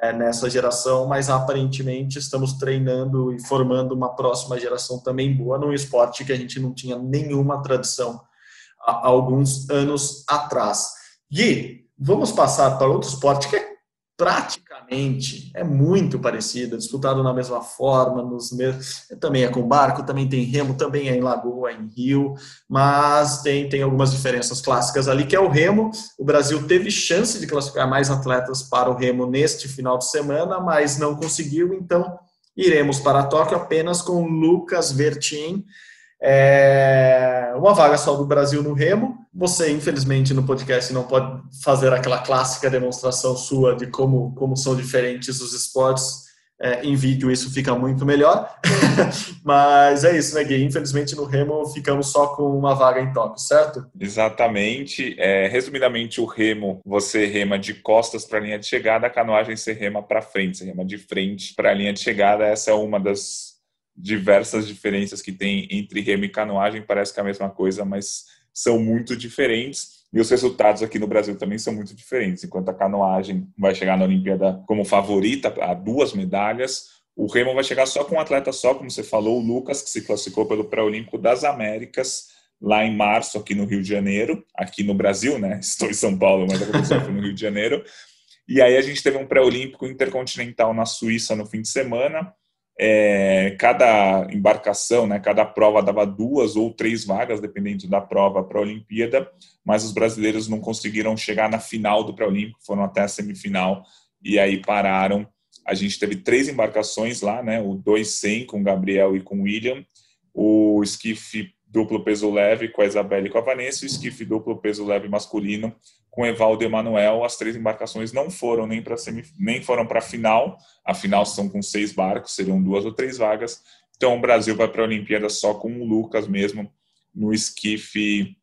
Speaker 1: é, nessa geração, mas aparentemente estamos treinando e formando uma próxima geração também boa num esporte que a gente não tinha nenhuma tradição há, há alguns anos atrás. Gui, vamos passar para outro esporte que é praticamente é muito parecido, é disputado na mesma forma, nos mesmos, também é com barco, também tem remo, também é em lagoa, em rio, mas tem, tem algumas diferenças clássicas ali, que é o remo. O Brasil teve chance de classificar mais atletas para o remo neste final de semana, mas não conseguiu, então iremos para Tóquio apenas com Lucas Vertin, é uma vaga só do Brasil no remo. Você, infelizmente, no podcast não pode fazer aquela clássica demonstração sua de como, como são diferentes os esportes é, em vídeo isso fica muito melhor. Mas é isso, né, Gui? Infelizmente no remo ficamos só com uma vaga em Tóquio, certo?
Speaker 2: Exatamente. É, resumidamente, o remo você rema de costas para a linha de chegada, a canoagem você rema para frente, você rema de frente para a linha de chegada. Essa é uma das diversas diferenças que tem entre remo e canoagem. Parece que é a mesma coisa, mas são muito diferentes. E os resultados aqui no Brasil também são muito diferentes. Enquanto a canoagem vai chegar na Olimpíada como favorita a duas medalhas, o remo vai chegar só com um atleta só, como você falou, o Lucas, que se classificou pelo Pré-Olímpico das Américas, lá em março, aqui no Rio de Janeiro, aqui no Brasil, né? Estou em São Paulo, mas aconteceu aqui no Rio de Janeiro. E aí a gente teve um pré-olímpico intercontinental na Suíça no fim de semana, é, cada embarcação, né, cada prova dava duas ou três vagas, dependendo da prova para a Olimpíada, mas os brasileiros não conseguiram chegar na final do pré-olímpico, foram até a semifinal e aí pararam. A gente teve três embarcações lá, né, o 200 com Gabriel e com William, o esquife duplo peso leve com a Isabelle e com a Vanessa, o esquife duplo peso leve masculino com Evaldo e Emanuel, as três embarcações não foram nem para nem foram para a final. A final são com seis barcos, seriam duas ou três vagas. Então o Brasil vai para a Olimpíada só com o Lucas mesmo no esquife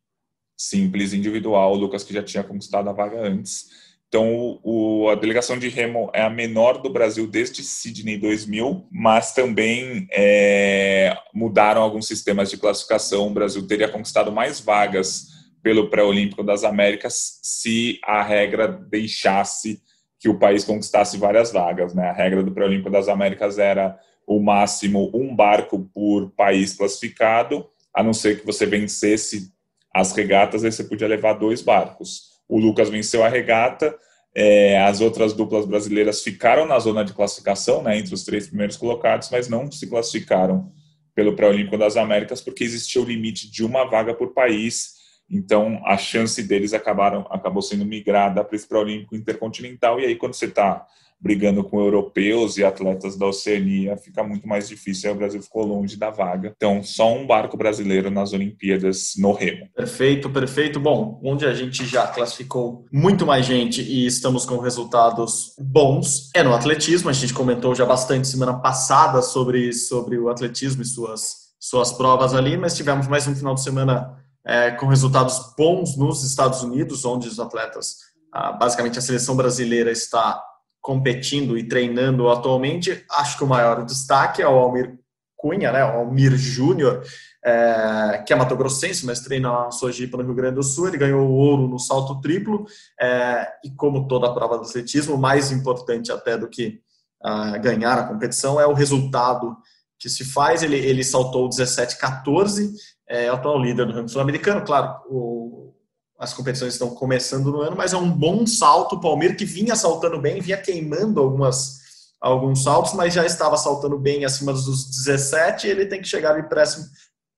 Speaker 2: simples individual, o Lucas que já tinha conquistado a vaga antes. Então, o, a delegação de remo é a menor do Brasil desde Sydney 2000, mas também é, mudaram alguns sistemas de classificação. O Brasil teria conquistado mais vagas pelo pré-olímpico das Américas se a regra deixasse que o país conquistasse várias vagas. Né? A regra do pré-olímpico das Américas era o máximo um barco por país classificado, a não ser que você vencesse as regatas, aí você podia levar dois barcos. O Lucas venceu a regata, é, as outras duplas brasileiras ficaram na zona de classificação, né, entre os três primeiros colocados, mas não se classificaram pelo pré-olímpico das Américas porque existia o limite de uma vaga por país então, a chance deles acabaram, acabou sendo migrada para esse pré-olímpico intercontinental. E aí, quando você está brigando com europeus e atletas da Oceania, fica muito mais difícil. Aí o Brasil ficou longe da vaga. Então, só um barco brasileiro nas Olimpíadas no remo.
Speaker 1: Perfeito, perfeito. Bom, onde a gente já classificou muito mais gente e estamos com resultados bons é no atletismo. A gente comentou já bastante semana passada sobre, sobre o atletismo e suas, suas provas ali, mas tivemos mais um final de semana é, com resultados bons nos Estados Unidos, onde os atletas, ah, basicamente a seleção brasileira está competindo e treinando atualmente. Acho que o maior destaque é o Almir Cunha, né, o Almir Júnior, é, que é matogrossense, mas treina na Sojipa, no Rio Grande do Sul. Ele ganhou o ouro no salto triplo é, e, como toda a prova do atletismo, mais importante até do que ah, ganhar a competição é o resultado que se faz. Ele, ele saltou 17,14 é o atual líder do ranking sul-americano. Claro, o, as competições estão começando no ano, mas é um bom salto. O Palmeiras que vinha saltando bem, vinha queimando algumas, alguns saltos, mas já estava saltando bem acima dos 17. ele tem que chegar ali próximo,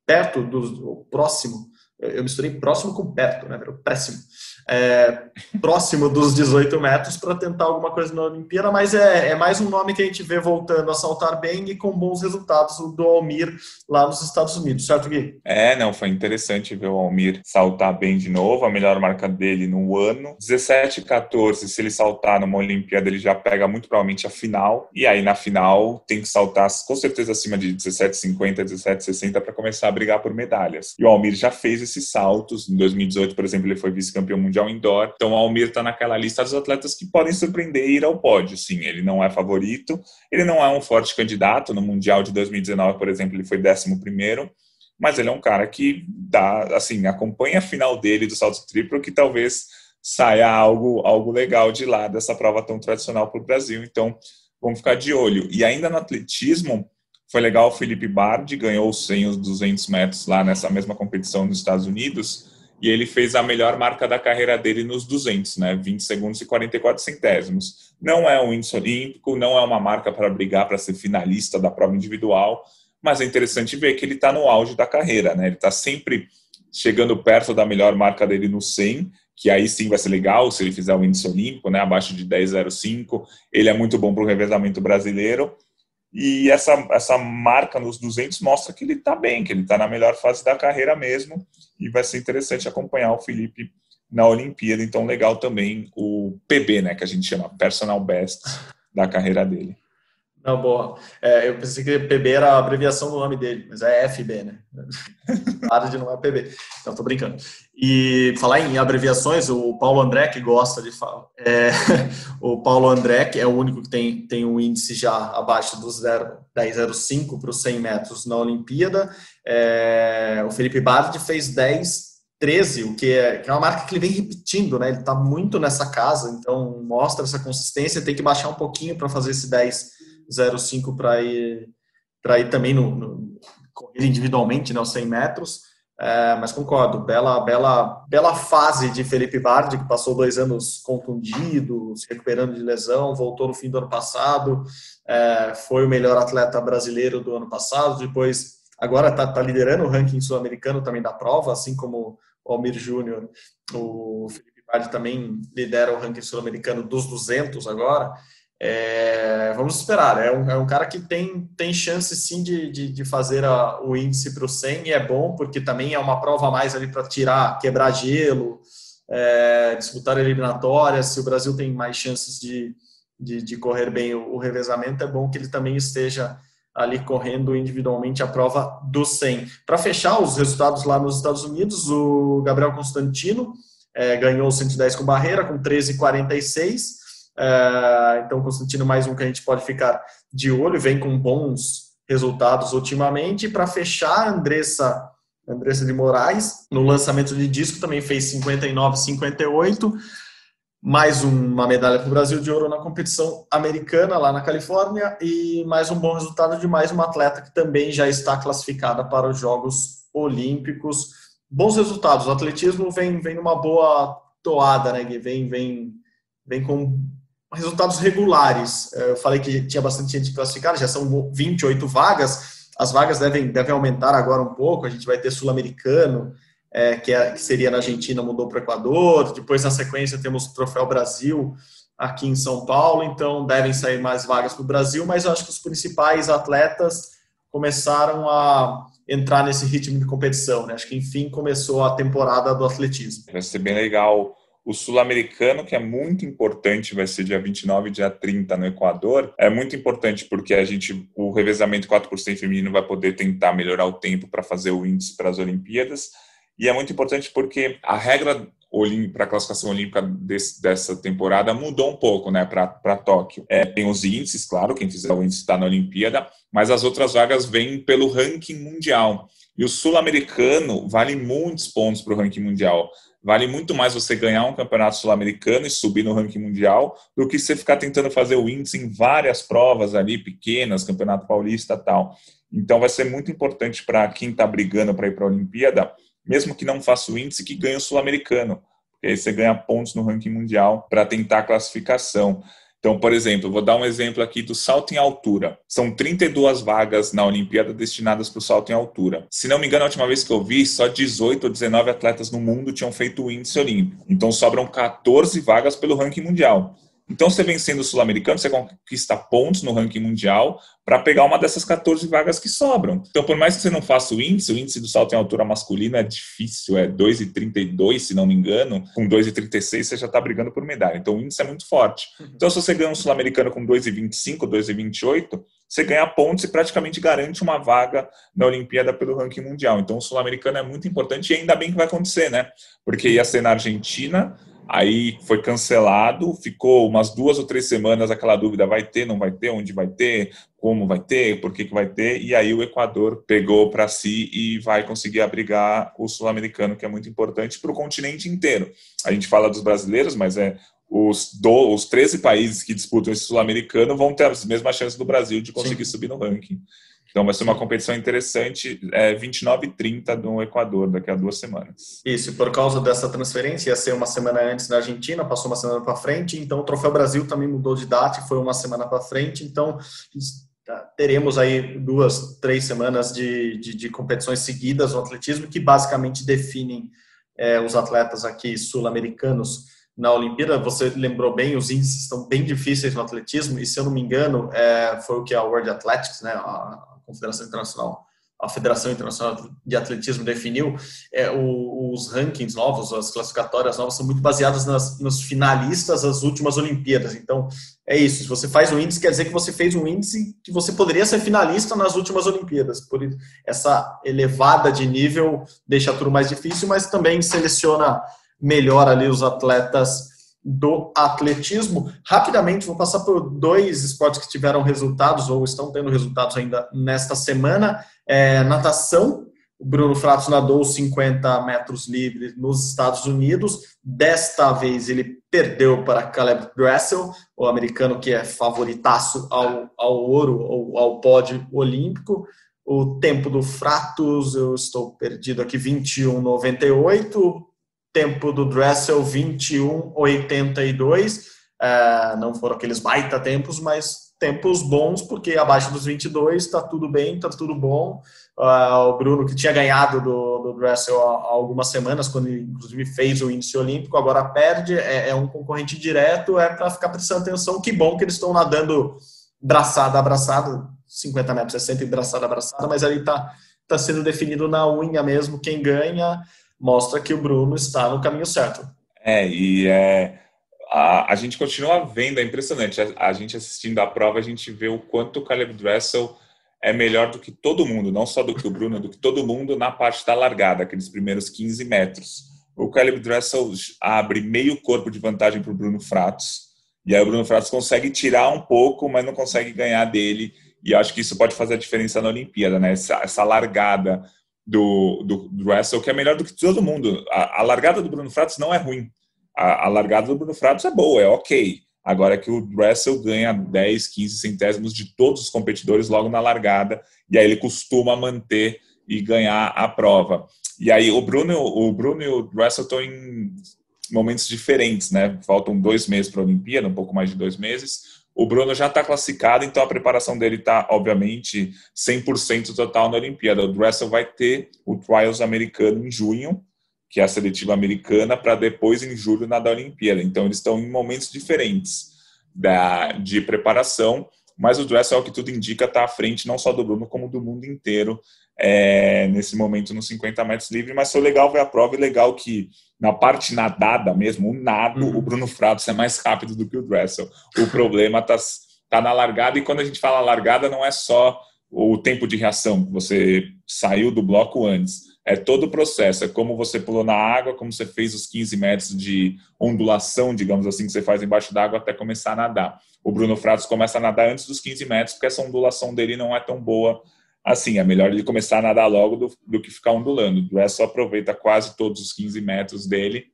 Speaker 1: perto do próximo. Eu misturei próximo com perto, né? Péssimo é, próximo dos 18 metros para tentar alguma coisa na Olimpíada, mas é, é, mais um nome que a gente vê voltando a saltar bem e com bons resultados, do Almir lá nos Estados Unidos, certo, Gui?
Speaker 2: É, não, foi interessante ver o Almir saltar bem de novo, a melhor marca dele no ano. 17 14, se ele saltar numa Olimpíada, ele já pega muito provavelmente a final, e aí na final tem que saltar com certeza acima de 17,50, 17,60 para começar a brigar por medalhas. E o Almir já fez esses saltos, em 2018, por exemplo, ele foi vice-campeão mundial Mundial Indoor. Então, o Almir está naquela lista dos atletas que podem surpreender e ir ao pódio. Sim, ele não é favorito, ele não é um forte candidato. No Mundial de 2019, por exemplo, ele foi 11 mas ele é um cara que dá, assim, acompanha a final dele do salto triplo, que talvez saia algo, algo legal de lá dessa prova tão tradicional para o Brasil. Então, vamos ficar de olho. E ainda no atletismo, foi legal o Felipe Bardi, ganhou os 100 os 200 metros lá nessa mesma competição nos Estados Unidos e ele fez a melhor marca da carreira dele nos 200, né? 20 segundos e 44 centésimos. Não é um índice olímpico, não é uma marca para brigar para ser finalista da prova individual, mas é interessante ver que ele está no auge da carreira, né? Ele está sempre chegando perto da melhor marca dele no 100, que aí sim vai ser legal se ele fizer o índice olímpico, né? Abaixo de 10,05. Ele é muito bom para o revezamento brasileiro. E essa, essa marca nos 200 mostra que ele está bem, que ele está na melhor fase da carreira mesmo. E vai ser interessante acompanhar o Felipe na Olimpíada. Então, legal também o PB, né, que a gente chama Personal Best da carreira dele.
Speaker 1: Não, boa. É, eu pensei que PB era a abreviação do nome dele, mas é FB, né? de não é PB. Então, tô brincando. E falar em abreviações, o Paulo André, que gosta de falar, é, o Paulo André, que é o único que tem, tem um índice já abaixo dos 10,05 para os 100 metros na Olimpíada. É, o Felipe Bardi fez 10 13, o que é, que é uma marca que ele vem repetindo, né? Ele está muito nessa casa, então mostra essa consistência. Tem que baixar um pouquinho para fazer esse 10,05 para ir, para ir também no, no correr individualmente, né? Os 100 metros. É, mas concordo, bela, bela, bela fase de Felipe Bardi, que passou dois anos contundido, se recuperando de lesão, voltou no fim do ano passado, é, foi o melhor atleta brasileiro do ano passado, depois agora está tá liderando o ranking sul-americano também da prova, assim como o Almir Júnior, o Felipe Bardi também lidera o ranking sul-americano dos 200 agora. É, vamos esperar, é um, é um, cara que tem, tem chance sim de, de, de fazer a, o índice para o 100 e é bom porque também é uma prova a mais ali para tirar, quebrar gelo, é, disputar eliminatórias. Se o Brasil tem mais chances de, de, de correr bem o, o, revezamento, é bom que ele também esteja ali correndo individualmente a prova do 100. Para fechar os resultados lá nos Estados Unidos, o Gabriel Constantino é, ganhou o 110 com barreira, com 13,46. É, então, Constantino, mais um que a gente pode ficar de olho, vem com bons resultados ultimamente. Para fechar, Andressa, Andressa de Moraes, no lançamento de disco, também fez 59,58 mais uma medalha para o Brasil de ouro na competição americana lá na Califórnia e mais um bom resultado de mais uma atleta que também já está classificada para os Jogos Olímpicos. Bons resultados. O atletismo vem vem numa boa toada, né? Vem vem vem com resultados regulares. Eu falei que tinha bastante gente classificada, já são 28 vagas. As vagas devem devem aumentar agora um pouco. A gente vai ter sul-americano é, que, é, que, seria na Argentina, mudou para o Equador. Depois, na sequência, temos o Troféu Brasil aqui em São Paulo. Então, devem sair mais vagas para o Brasil, mas eu acho que os principais atletas começaram a entrar nesse ritmo de competição. Né? Acho que, enfim, começou a temporada do atletismo.
Speaker 2: Vai ser bem legal. O sul-americano, que é muito importante, vai ser dia 29 e dia 30 no Equador. É muito importante porque a gente, o revezamento 4% feminino vai poder tentar melhorar o tempo para fazer o índice para as Olimpíadas e é muito importante porque a regra para a classificação olímpica desse, dessa temporada mudou um pouco, né, para Tóquio. É, tem os índices, claro, quem fizer o índice está na Olimpíada, mas as outras vagas vêm pelo ranking mundial. E o sul-americano vale muitos pontos para o ranking mundial. Vale muito mais você ganhar um campeonato sul-americano e subir no ranking mundial do que você ficar tentando fazer o índice em várias provas ali, pequenas, campeonato paulista tal. Então vai ser muito importante para quem está brigando para ir para a Olimpíada mesmo que não faça o índice, que ganhe o sul-americano. Porque aí você ganha pontos no ranking mundial para tentar a classificação. Então, por exemplo, vou dar um exemplo aqui do salto em altura. São 32 vagas na Olimpíada destinadas para o salto em altura. Se não me engano, a última vez que eu vi, só 18 ou 19 atletas no mundo tinham feito o índice olímpico. Então, sobram 14 vagas pelo ranking mundial. Então, você vencendo o Sul-Americano, você conquista pontos no ranking mundial para pegar uma dessas 14 vagas que sobram. Então, por mais que você não faça o índice, o índice do salto em altura masculino é difícil, é 2,32, se não me engano. Com 2,36 você já está brigando por medalha. Então, o índice é muito forte. Uhum. Então, se você ganha um Sul-Americano com 2,25, 2,28, você ganha pontos e praticamente garante uma vaga na Olimpíada pelo ranking mundial. Então, o Sul-Americano é muito importante e ainda bem que vai acontecer, né? Porque ia ser na Argentina Aí foi cancelado, ficou umas duas ou três semanas aquela dúvida: vai ter, não vai ter, onde vai ter, como vai ter, por que, que vai ter. E aí o Equador pegou para si e vai conseguir abrigar o sul-americano, que é muito importante para o continente inteiro. A gente fala dos brasileiros, mas é os, do, os 13 países que disputam esse sul-americano vão ter as mesmas chances do Brasil de conseguir Sim. subir no ranking. Então vai ser uma competição interessante, é 29 e 30 no Equador, daqui a duas semanas.
Speaker 1: Isso, e por causa dessa transferência, ia ser uma semana antes na Argentina, passou uma semana para frente, então o Troféu Brasil também mudou de data foi uma semana para frente, então teremos aí duas, três semanas de, de, de competições seguidas no atletismo que basicamente definem é, os atletas aqui sul-americanos na Olimpíada. Você lembrou bem, os índices estão bem difíceis no atletismo e se eu não me engano é, foi o que a World Athletics, né, a Confederação Internacional a Federação Internacional de Atletismo definiu, é, o, os rankings novos, as classificatórias novas, são muito baseadas nas, nos finalistas das últimas Olimpíadas. Então, é isso. Se você faz um índice, quer dizer que você fez um índice que você poderia ser finalista nas últimas Olimpíadas. Por isso, essa elevada de nível deixa tudo mais difícil, mas também seleciona melhor ali os atletas do atletismo. Rapidamente, vou passar por dois esportes que tiveram resultados ou estão tendo resultados ainda nesta semana. É, natação, o Bruno Fratos nadou 50 metros livres nos Estados Unidos. Desta vez ele perdeu para Caleb Dressel, o americano que é favoritaço ao, ao ouro ou ao pódio olímpico. O tempo do Fratos, eu estou perdido aqui, 21,98 tempo do Dressel 21,82. É, não foram aqueles baita tempos, mas tempos bons, porque abaixo dos 22 está tudo bem, está tudo bom. Uh, o Bruno, que tinha ganhado do, do Dressel há, há, algumas semanas, quando inclusive fez o índice olímpico, agora perde, é, é um concorrente direto, é para ficar prestando atenção. Que bom que eles estão nadando braçada a braçada, 50 metros é sempre braçada a braçada, mas ali está tá sendo definido na unha mesmo quem ganha mostra que o Bruno está no caminho certo.
Speaker 2: É, e é, a, a gente continua vendo, é impressionante, a, a, gente assistindo a prova, a gente vê o quanto o Caleb Dressel é melhor do que todo mundo, não só do que o Bruno, do que todo mundo na parte da largada, aqueles primeiros 15 metros. O Caleb Dressel abre meio corpo de vantagem para o Bruno Fratos, e aí o Bruno Fratos consegue tirar um pouco, mas não consegue ganhar dele, e acho que isso pode fazer a diferença na Olimpíada, né? Essa, essa largada do, do, do Russell, que é melhor do que todo mundo. A, a largada do Bruno Fratos não é ruim. A, a, largada do Bruno Fratos é boa, é ok. Agora é que o Russell ganha 10, 15 centésimos de todos os competidores logo na largada, e aí ele costuma manter e ganhar a prova. E aí o Bruno, o Bruno e o Russell estão em momentos diferentes, né? Faltam dois meses para a Olimpíada, um pouco mais de dois meses. O Bruno já está classificado, então a preparação dele está, obviamente, 100% total na Olimpíada. O Dressel vai ter o Trials americano em junho, que é a seletiva americana, para depois, em julho, na da Olimpíada. Então, eles estão em momentos diferentes da, de preparação, mas o Dressel, ao que tudo indica, está à frente não só do Bruno, como do mundo inteiro é, nesse momento nos 50 metros livre. Mas foi legal ver a prova e legal que na parte nadada mesmo, o nado, uhum. o Bruno Fratos é mais rápido do que o Dressel. O problema está tá na largada, e quando a gente fala largada, não é só o tempo de reação, você saiu do bloco antes. É todo o processo, é como você pulou na água, como você fez os 15 metros de ondulação, digamos assim, que você faz embaixo d'água até começar a nadar. O Bruno Fratos começa a nadar antes dos 15 metros, porque essa ondulação dele não é tão boa assim, é melhor ele começar a nadar logo do, do que ficar ondulando. O Dressel aproveita quase todos os 15 metros dele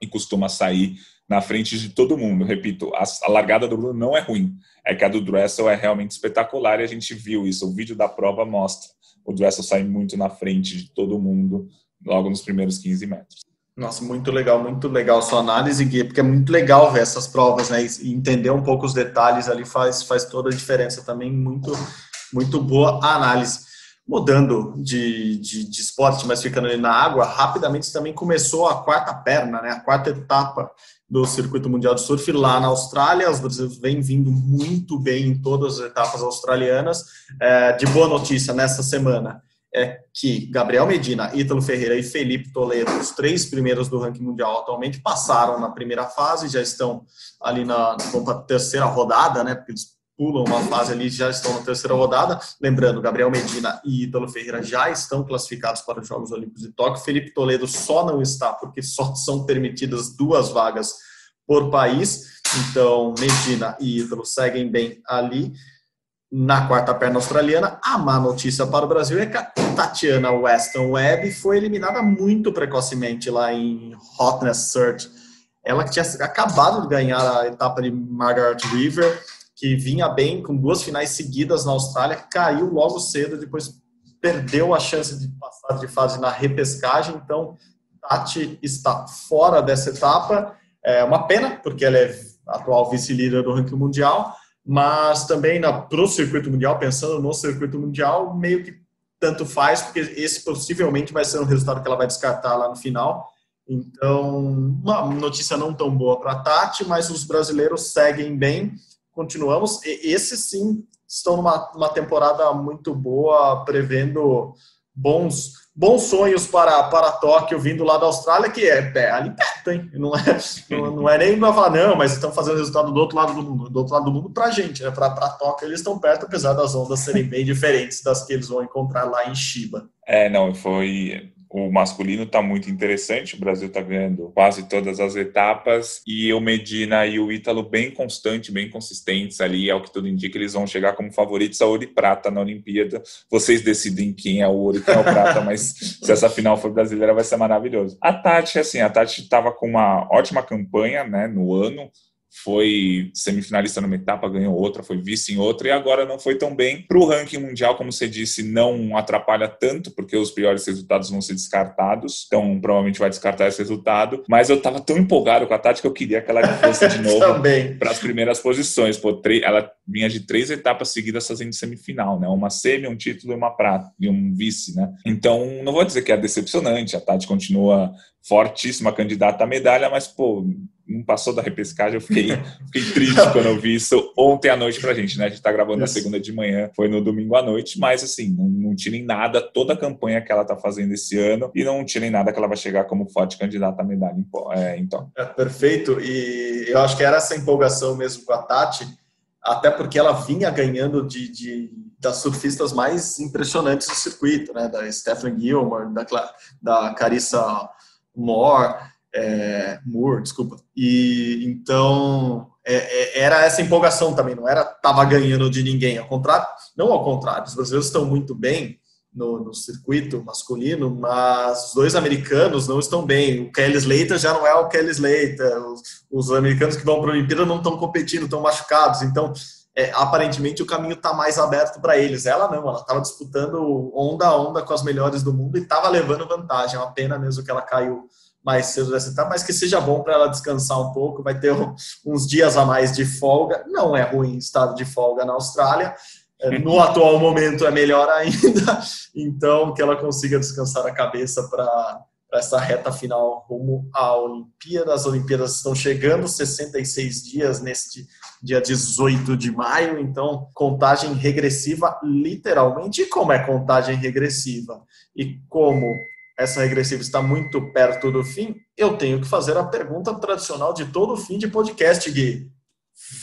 Speaker 2: e costuma sair na frente de todo mundo. Repito, a, a, largada do Bruno não é ruim, é que a do Dressel é realmente espetacular e a gente viu isso. O vídeo da prova mostra. O Dressel sai muito na frente de todo mundo logo nos primeiros 15 metros.
Speaker 1: Nossa, muito legal, muito legal sua análise, Gui, porque é muito legal ver essas provas, né? E entender um pouco os detalhes ali faz, faz toda a diferença também. Muito, muito boa a análise. Mudando de, de, de, esporte, mas ficando ali na água, rapidamente também começou a quarta perna, né? a quarta etapa do Circuito Mundial de Surf lá na Austrália. Os brasileiros vêm vindo muito bem em todas as etapas australianas. É, de boa notícia nessa semana é que Gabriel Medina, Ítalo Ferreira e Felipe Toledo, os três primeiros do ranking mundial atualmente, passaram na primeira fase, já estão ali na, na terceira rodada, né? Porque eles pulam uma fase ali já estão na terceira rodada. Lembrando, Gabriel Medina e Ítalo Ferreira já estão classificados para os Jogos Olímpicos de Tóquio. Felipe Toledo só não está porque só são permitidas duas vagas por país. Então, Medina e Ítalo seguem bem ali na quarta perna australiana. A má notícia para o Brasil é que a Tatiana Weston Webb foi eliminada muito precocemente lá em Hotness Search. Ela que tinha acabado de ganhar a etapa de Margaret River que vinha bem com duas finais seguidas na Austrália, caiu logo cedo, depois perdeu a chance de passar de fase na repescagem. Então, Tati está fora dessa etapa. É uma pena, porque ela é atual vice-líder do ranking mundial, mas também para o circuito mundial, pensando no circuito mundial, meio que tanto faz, porque esse possivelmente vai ser um resultado que ela vai descartar lá no final. Então, uma notícia não tão boa para a Tati, mas os brasileiros seguem bem continuamos. Esse sim estão numa, numa temporada muito boa, prevendo bons bons sonhos para, para Tóquio vindo lá da Austrália, que é, é ali perto, hein? Não é, não, não é nem para falar, não, mas estão fazendo resultado do outro lado do mundo, do outro lado do mundo para a gente, né? Para Tóquio eles estão perto, apesar das ondas serem bem diferentes das que eles vão encontrar lá em Shiba.
Speaker 2: É, não, foi o masculino está muito interessante, o Brasil está ganhando quase todas as etapas e o Medina e o Ítalo bem constante, bem consistentes ali, é o que tudo indica, eles vão chegar como favoritos a ouro e prata na Olimpíada. Vocês decidem quem é o ouro e quem é o prata, mas se essa final for brasileira vai ser maravilhoso. A Tati, assim, a Tati estava com uma ótima campanha, né, no ano, foi semifinalista numa etapa, ganhou outra, foi vice em outra, e agora não foi tão bem. Para o ranking mundial, como você disse, não atrapalha tanto, porque os piores resultados vão ser descartados, então provavelmente vai descartar esse resultado. Mas eu estava tão empolgado com a tática que eu queria que ela fosse de novo para as primeiras posições. Pô, ela vinha de três etapas seguidas fazendo semifinal, né? Uma semi, um título e uma prata, e um vice, né? Então, não vou dizer que é decepcionante, a Tati continua fortíssima candidata à medalha, mas, pô, não passou da repescagem, eu fiquei, fiquei triste quando eu vi isso ontem à noite pra gente, né? A gente tá gravando na segunda de manhã, foi no domingo à noite, mas assim, não, não tirem nada, toda a campanha que ela tá fazendo esse ano, e não tirem nada que ela vai chegar como forte candidata à medalha, é, então.
Speaker 1: É, perfeito, e eu acho que era essa empolgação mesmo com a Tati, até porque ela vinha ganhando de, de das surfistas mais impressionantes do circuito, né? Da Stephanie Gilmore, da, da Carissa Moore, é, Moore, desculpa. E então é, é, era essa empolgação também, não era tava ganhando de ninguém, ao contrário, não ao contrário, os brasileiros estão muito bem no, no, circuito masculino, mas os dois americanos não estão bem. O Kelly Slater já não é o Kelly Slater, os, os americanos que vão para a Olimpíada não estão competindo, estão machucados, então é, aparentemente o caminho está mais aberto para eles. Ela não, ela estava disputando onda a onda com as melhores do mundo e estava levando vantagem. É uma pena mesmo que ela caiu mais cedo dessa etapa, mas que seja bom para ela descansar um pouco, vai ter uns dias a mais de folga. Não é ruim estado de folga na Austrália. É, no atual momento é melhor ainda, então que ela consiga descansar a cabeça para essa reta final rumo à Olimpíada. As Olimpíadas estão chegando, 66 dias neste dia 18 de maio, então contagem regressiva literalmente. E como é contagem regressiva? E como essa regressiva está muito perto do fim, eu tenho que fazer a pergunta tradicional de todo fim de podcast, Gui.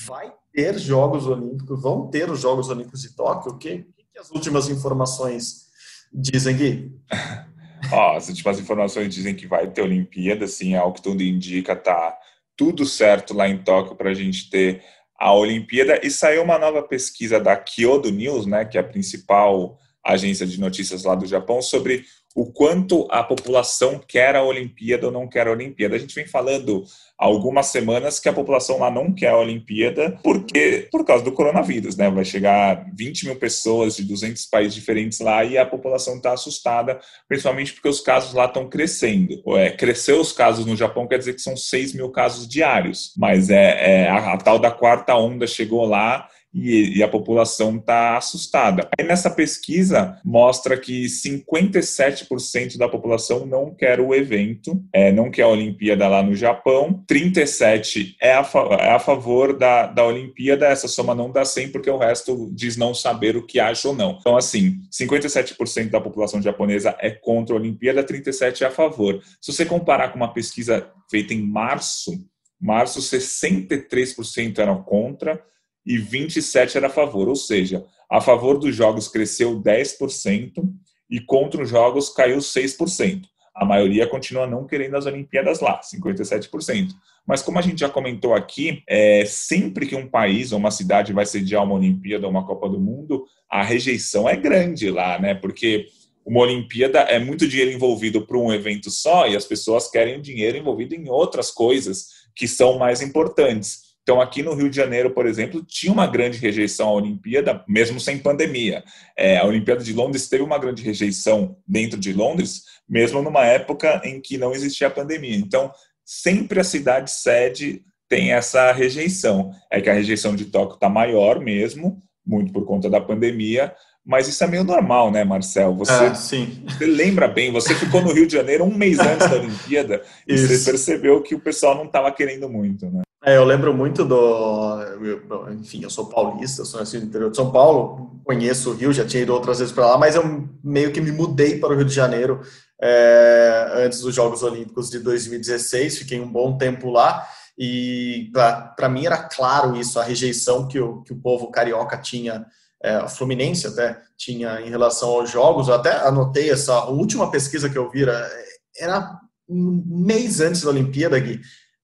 Speaker 1: Vai ter Jogos Olímpicos? Vão ter os Jogos Olímpicos de Tóquio? O que, que as últimas informações dizem, Gui?
Speaker 2: Ó, as últimas informações dizem que vai ter Olimpíada, sim, ao que tudo indica, tá tudo certo lá em Tóquio para a gente ter a Olimpíada. E saiu uma nova pesquisa da Kyodo News, né, que é a principal agência de notícias lá do Japão, sobre o quanto a população quer a Olimpíada ou não quer a Olimpíada. A gente vem falando há algumas semanas que a população lá não quer a Olimpíada porque por causa do coronavírus, né? Vai chegar 20 mil pessoas de 200 países diferentes lá e a população está assustada, principalmente porque os casos lá estão crescendo. É, cresceu os casos no Japão quer dizer que são 6 mil casos diários, mas é, é a, a tal da quarta onda chegou lá e, e a população está assustada. Aí nessa pesquisa mostra que 57% da população não quer o evento, é, não quer a Olimpíada lá no Japão, 37% é a, é a favor da, da Olimpíada, essa soma não dá 100 porque o resto diz não saber o que acha ou não. Então, assim, 57% da população japonesa é contra a Olimpíada, 37% é a favor. Se você comparar com uma pesquisa feita em março, março 63% eram contra, e 27 era a favor, ou seja, a favor dos jogos cresceu 10% e contra os jogos caiu 6%. A maioria continua não querendo as Olimpíadas lá, 57%. Mas como a gente já comentou aqui, é, sempre que um país ou uma cidade vai sediar uma Olimpíada ou uma Copa do Mundo, a rejeição é grande lá, né? Porque uma Olimpíada é muito dinheiro envolvido para um evento só e as pessoas querem dinheiro envolvido em outras coisas que são mais importantes. Então, aqui no Rio de Janeiro, por exemplo, tinha uma grande rejeição à Olimpíada, mesmo sem pandemia. É, a Olimpíada de Londres teve uma grande rejeição dentro de Londres, mesmo numa época em que não existia a pandemia. Então, sempre a cidade sede tem essa rejeição. É que a rejeição de Tóquio está maior mesmo, muito por conta da pandemia, Mas isso é meio normal, né, Marcel? Você,
Speaker 1: é, sim.
Speaker 2: você lembra bem, você ficou no Rio de Janeiro um mês antes da Olimpíada e você percebeu que o pessoal não estava querendo muito, né?
Speaker 1: É, eu lembro muito do. Enfim, eu sou paulista, sou nascido no interior de São Paulo, conheço o Rio, já tinha ido outras vezes para lá, mas eu meio que me mudei para o Rio de Janeiro é, antes dos Jogos Olímpicos de 2016, fiquei um bom tempo lá. E para mim era claro isso, a rejeição que o, que o povo carioca tinha, é, a Fluminense até tinha em relação aos jogos. Eu até anotei essa a última pesquisa que eu vi, era, um mês antes da Olimpíada, Gui,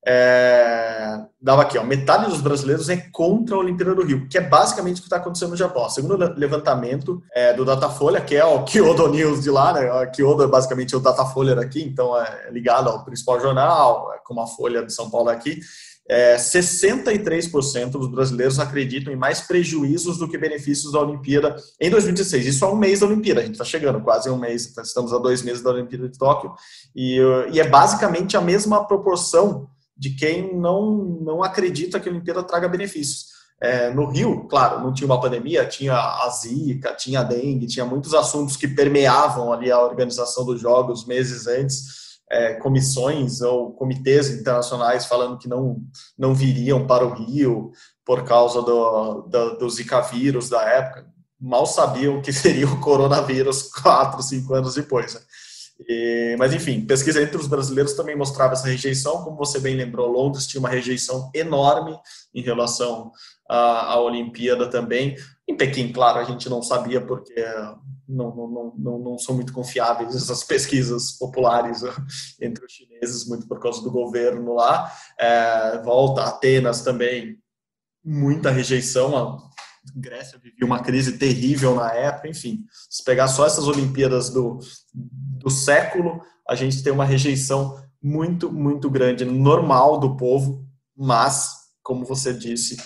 Speaker 1: é, dava aqui, ó, metade dos brasileiros é contra a Olimpíada do Rio, que é basicamente o que está acontecendo no Japão. Segundo levantamento é, do Datafolha, que é o Kyodo News de lá, né? O Kyodo é basicamente o Datafolha daqui, então é ligado ao principal jornal, é como a Folha de São Paulo aqui. É, 63% dos brasileiros acreditam em mais prejuízos do que benefícios da Olimpíada em 2016. Isso há um mês da Olimpíada, a gente está chegando quase um mês, estamos a dois meses da Olimpíada de Tóquio, e, e é basicamente a mesma proporção de quem não, não acredita que a Olimpíada traga benefícios. É, no Rio, claro, não tinha uma pandemia, tinha a zika, tinha a dengue, tinha muitos assuntos que permeavam ali a organização dos jogos meses antes, é, comissões ou comitês internacionais falando que não, não viriam para o Rio por causa do, do, do zika vírus da época. Mal sabiam que seria o coronavírus quatro, cinco anos depois. Né? E, mas enfim, pesquisa entre os brasileiros também mostrava essa rejeição, como você bem lembrou, Londres tinha uma rejeição enorme em relação à, à Olimpíada também. Em Pequim, claro, a gente não sabia porque não, não, não, não são muito confiáveis essas pesquisas populares entre os chineses, muito por causa do governo lá. É, volta, Atenas também, muita rejeição. A Grécia vivia uma crise terrível na época, enfim. Se pegar só essas Olimpíadas do, do século, a gente tem uma rejeição muito, muito grande, normal do povo, mas, como você disse,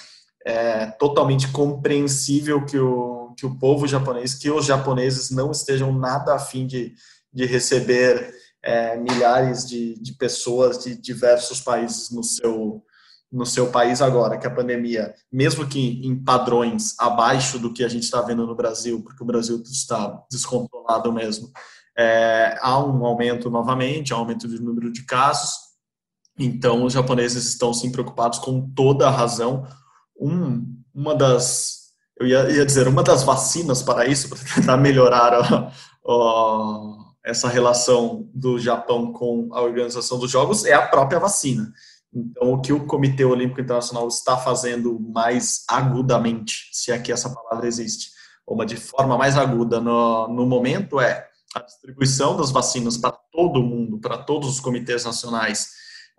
Speaker 1: é totalmente compreensível que o, que o povo japonês, que os japoneses não estejam nada afim de, de receber é, milhares de, de pessoas de diversos países no seu, no seu país agora, que a pandemia, mesmo que em padrões abaixo do que a gente está vendo no Brasil, porque o Brasil está descontrolado mesmo, é, há um aumento novamente, há um aumento do número de casos. Então, os japoneses estão sim preocupados com toda a razão. Um, uma das, eu ia, ia, dizer, uma das vacinas para isso, para tentar melhorar a, a, essa relação do Japão com a organização dos Jogos, é a própria vacina. Então, o que o Comitê Olímpico Internacional está fazendo mais agudamente, se é que essa palavra existe, uma de forma mais aguda no, no momento, é a distribuição das vacinas para todo mundo, para todos os comitês nacionais,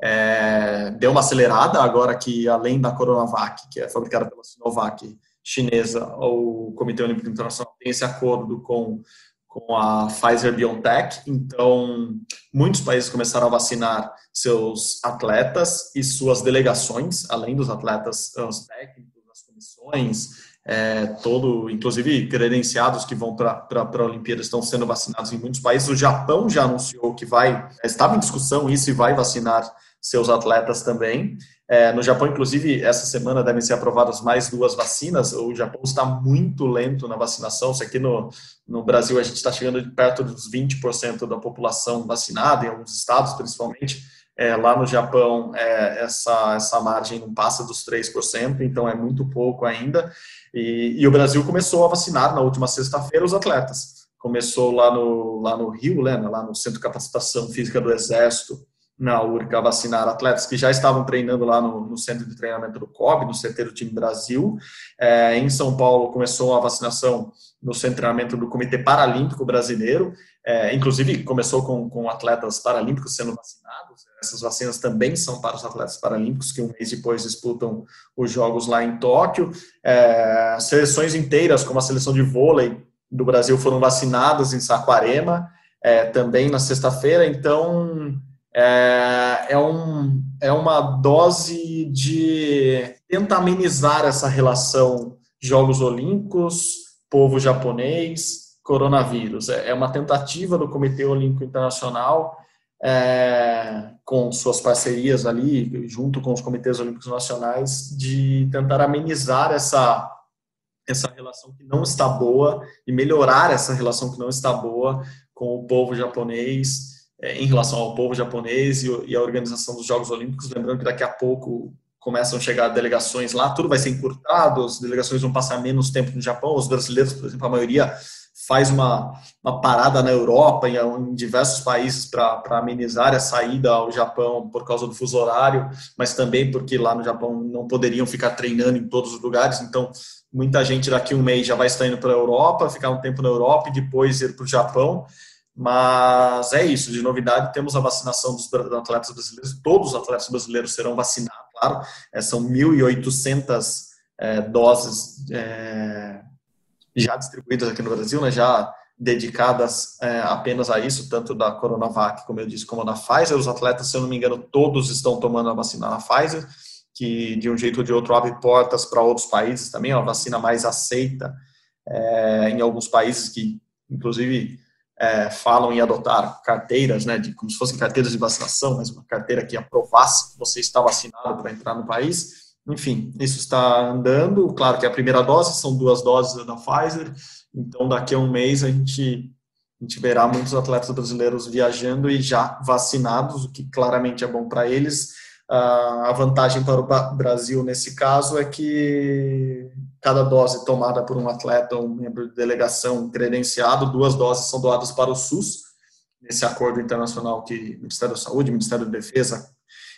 Speaker 1: é, deu uma acelerada agora que, além da Coronavac, que é fabricada pela Sinovac chinesa, o Comitê Olímpico Internacional tem esse acordo com, com a Pfizer-BioNTech, então muitos países começaram a vacinar seus atletas e suas delegações, além dos atletas, os técnicos, as comissões, é, todo, inclusive credenciados que vão para a Olimpíada estão sendo vacinados em muitos países. O Japão já anunciou que vai, estava em discussão isso e vai vacinar seus atletas também. É, no Japão, inclusive, essa semana devem ser aprovadas mais duas vacinas. O Japão está muito lento na vacinação. Se aqui no, no Brasil a gente está chegando de perto dos 20% da população vacinada, em alguns estados principalmente. É, lá no Japão, é, essa, essa margem não passa dos 3%, então é muito pouco ainda. E, e o Brasil começou a vacinar na última sexta-feira os atletas. Começou lá no, lá no Rio, né, lá no Centro de Capacitação Física do Exército, na URCA, vacinar atletas que já estavam treinando lá no, no Centro de Treinamento do COB, no CT do time Brasil. É, em São Paulo começou a vacinação no Centro de Treinamento do Comitê Paralímpico Brasileiro, é, inclusive começou com, com atletas paralímpicos sendo vacinados. Essas vacinas também são para os atletas paralímpicos que um mês depois disputam os Jogos lá em Tóquio. É, seleções inteiras, como a seleção de vôlei do Brasil, foram vacinadas em Saquarema, é, também na sexta-feira. Então, é, é, um, é uma dose de tentar amenizar essa relação Jogos Olímpicos, povo japonês, coronavírus. É, é uma tentativa do Comitê Olímpico Internacional é, com suas parcerias ali, junto com os comitês olímpicos nacionais, de tentar amenizar essa, essa relação que não está boa e melhorar essa relação que não está boa com o povo japonês, em relação ao povo japonês e, a organização dos Jogos Olímpicos. Lembrando que daqui a pouco começam a chegar delegações lá, tudo vai ser encurtado, as delegações vão passar menos tempo no Japão, os brasileiros, por exemplo, a maioria faz uma, uma parada na Europa e em diversos países para amenizar a saída ao Japão por causa do fuso horário, mas também porque lá no Japão não poderiam ficar treinando em todos os lugares, então muita gente daqui um mês já vai estar indo para a Europa, ficar um tempo na Europa e depois ir para o Japão, mas é isso, de novidade temos a vacinação dos atletas brasileiros, todos os atletas brasileiros serão vacinados, claro, é, são 1.800 é, doses é, já distribuídas aqui no Brasil, né, já dedicadas é, apenas a isso, tanto da Coronavac, como eu disse, como da Pfizer. Os atletas, se eu não me engano, todos estão tomando a vacina na Pfizer, que de um jeito ou de outro abre portas para outros países também, é uma vacina mais aceita é, em alguns países que, inclusive, é, falam em adotar carteiras, né, de, como se fossem carteiras de vacinação, mas uma carteira que aprovasse que você está vacinado para entrar no país. Enfim, isso está andando. Claro que a primeira dose são duas doses da Pfizer, então daqui a um mês a gente, a gente verá muitos atletas brasileiros viajando e já vacinados, o que claramente é bom para eles. A vantagem para o Brasil nesse caso é que cada dose tomada por um atleta ou um membro de delegação credenciado, duas doses são doadas para o SUS, nesse acordo internacional que o Ministério da Saúde, o Ministério da Defesa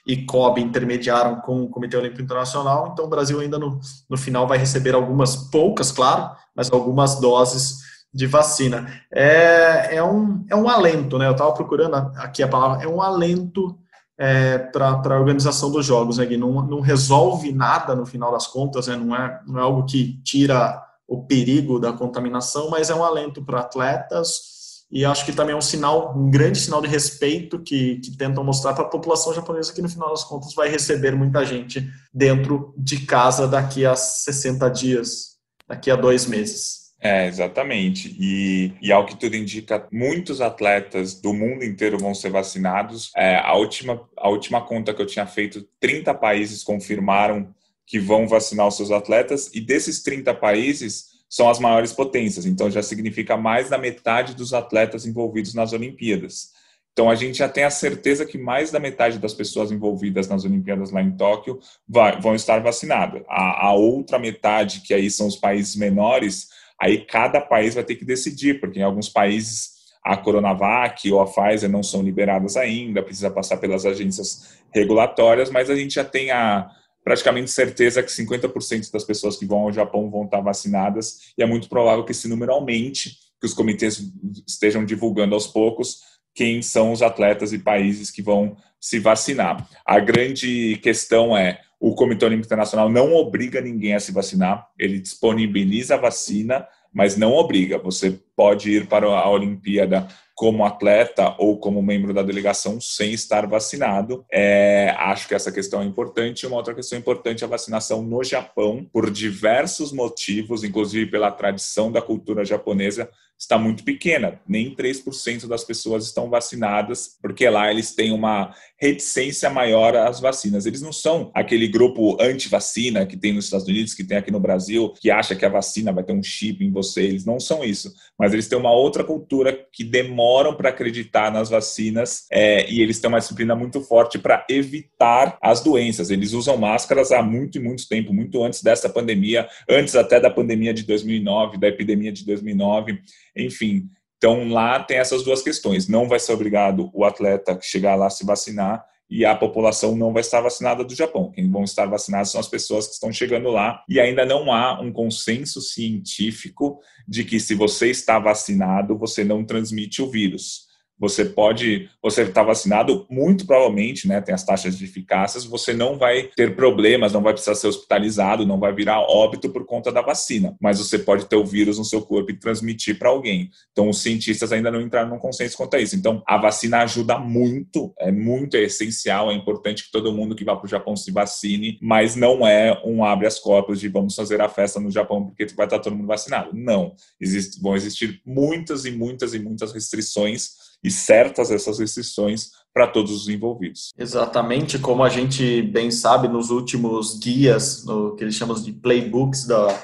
Speaker 1: e COB intermediaram com o Comitê Olímpico Internacional, então o Brasil ainda no, no final vai receber algumas, poucas, claro, mas algumas doses de vacina. É, é, um, é um alento, né? Eu estava procurando aqui a palavra, é um alento é, para a organização dos jogos, né, Não, não resolve nada no final das contas, né? não, é, não é algo que tira o perigo da contaminação, mas é um alento para atletas, e acho que também é um sinal, um grande sinal de respeito que, que tentam mostrar para a população japonesa que no final das contas vai receber muita gente dentro de casa daqui a 60 dias, daqui a dois meses.
Speaker 2: É, exatamente. E, e ao que tudo indica, muitos atletas do mundo inteiro vão ser vacinados. É, a, última, a última conta que eu tinha feito, 30 países confirmaram que vão vacinar os seus atletas, e desses 30 países, são as maiores potências, então já significa mais da metade dos atletas envolvidos nas Olimpíadas. Então a gente já tem a certeza que mais da metade das pessoas envolvidas nas Olimpíadas lá em Tóquio vai, vão estar vacinadas. A, a, outra metade, que aí são os países menores, aí cada país vai ter que decidir, porque em alguns países a Coronavac ou a Pfizer não são liberadas ainda, precisa passar pelas agências regulatórias, mas a gente já tem a, praticamente certeza que 50% das pessoas que vão ao Japão vão estar vacinadas e é muito provável que esse número aumente, que os comitês estejam divulgando aos poucos quem são os atletas e países que vão se vacinar. A grande questão é o Comitê Olímpico Internacional não obriga ninguém a se vacinar, ele disponibiliza a vacina, mas não obriga. Você pode ir para a Olimpíada como atleta ou como membro da delegação sem estar vacinado. É, acho que essa questão é importante. Uma outra questão importante é a vacinação no Japão, por diversos motivos, inclusive pela tradição da cultura japonesa, está muito pequena. Nem 3% das pessoas estão vacinadas, porque lá eles têm uma reticência maior às vacinas. Eles não são aquele grupo anti-vacina que tem nos Estados Unidos, que tem aqui no Brasil, que acha que a vacina vai ter um chip em você. Eles não são isso. Mas eles têm uma outra cultura que demoram para acreditar nas vacinas é, e eles têm uma disciplina muito forte para evitar as doenças. Eles usam máscaras há muito e muito tempo, muito antes dessa pandemia, antes até da pandemia de 2009, da epidemia de 2009. Enfim, então lá tem essas duas questões. Não vai ser obrigado o atleta chegar lá se vacinar e a população não vai estar vacinada do Japão. Quem vão estar vacinados são as pessoas que estão chegando lá e ainda não há um consenso científico de que se você está vacinado, você não transmite o vírus você pode, você está vacinado, muito provavelmente, né, tem as taxas de eficácia, você não vai ter problemas, não vai precisar ser hospitalizado, não vai virar óbito por conta da vacina, mas você pode ter o vírus no seu corpo e transmitir para alguém. Então, os cientistas ainda não entraram num consenso quanto a isso. Então, a vacina ajuda muito, é muito é essencial, é importante que todo mundo que vá para o Japão se vacine, mas não é um abre as corpos de vamos fazer a festa no Japão porque vai estar todo mundo vacinado. Não. Existe, vão existir muitas e muitas e muitas restrições e certas essas restrições para todos os envolvidos.
Speaker 1: Exatamente, como a gente bem sabe nos últimos guias, no que eles chamam de playbooks da,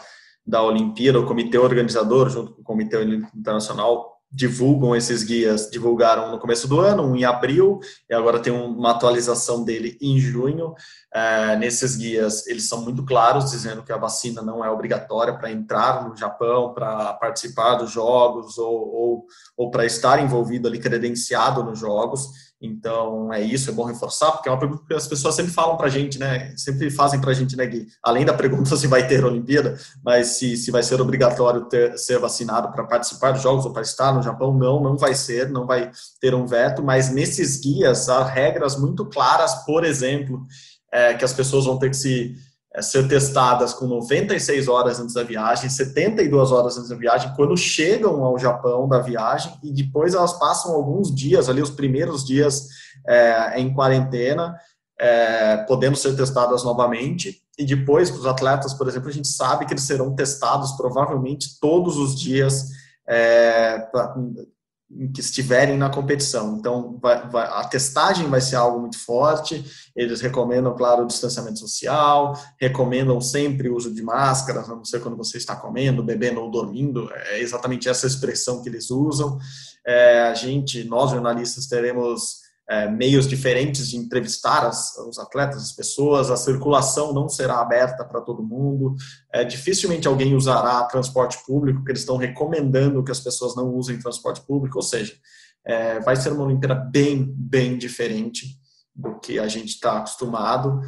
Speaker 1: da Olimpíada, o comitê organizador, junto com o Comitê Internacional, divulgam esses guias, divulgaram no começo do ano, um em abril, e agora tem uma atualização dele em junho. É, nesses guias, eles são muito claros, dizendo que a vacina não é obrigatória para entrar no Japão, para participar dos jogos ou, ou, ou para estar envolvido ali, credenciado nos jogos. Então, é isso, é bom reforçar, porque é uma pergunta que as pessoas sempre falam para a gente, né? Sempre fazem para a gente, né, Gui? Além da pergunta se vai ter Olimpíada, mas se, se vai ser obrigatório ter, ser vacinado para participar dos Jogos ou para estar no Japão, não, não vai ser, não vai ter um veto, mas nesses guias há regras muito claras, por exemplo, é, que as pessoas vão ter que se é, ser testadas com 96 horas antes da viagem, 72 horas antes da viagem, quando chegam ao Japão da viagem, e depois elas passam alguns dias, ali os primeiros dias é, em quarentena, é, podendo ser testadas novamente, e depois, para os atletas, por exemplo, a gente sabe que eles serão testados provavelmente todos os dias é, que estiverem na competição. Então, vai, vai, a testagem vai ser algo muito forte. Eles recomendam, claro, o distanciamento social, recomendam sempre o uso de máscaras, a não ser quando você está comendo, bebendo ou dormindo. É exatamente essa expressão que eles usam. É, a gente, nós jornalistas, teremos é, meios diferentes de entrevistar as, os atletas, as pessoas, a circulação não será aberta para todo mundo, é, dificilmente alguém usará transporte público, porque eles estão recomendando que as pessoas não usem transporte público, ou seja, é, vai ser uma Olimpíada bem, bem diferente do que a gente está acostumado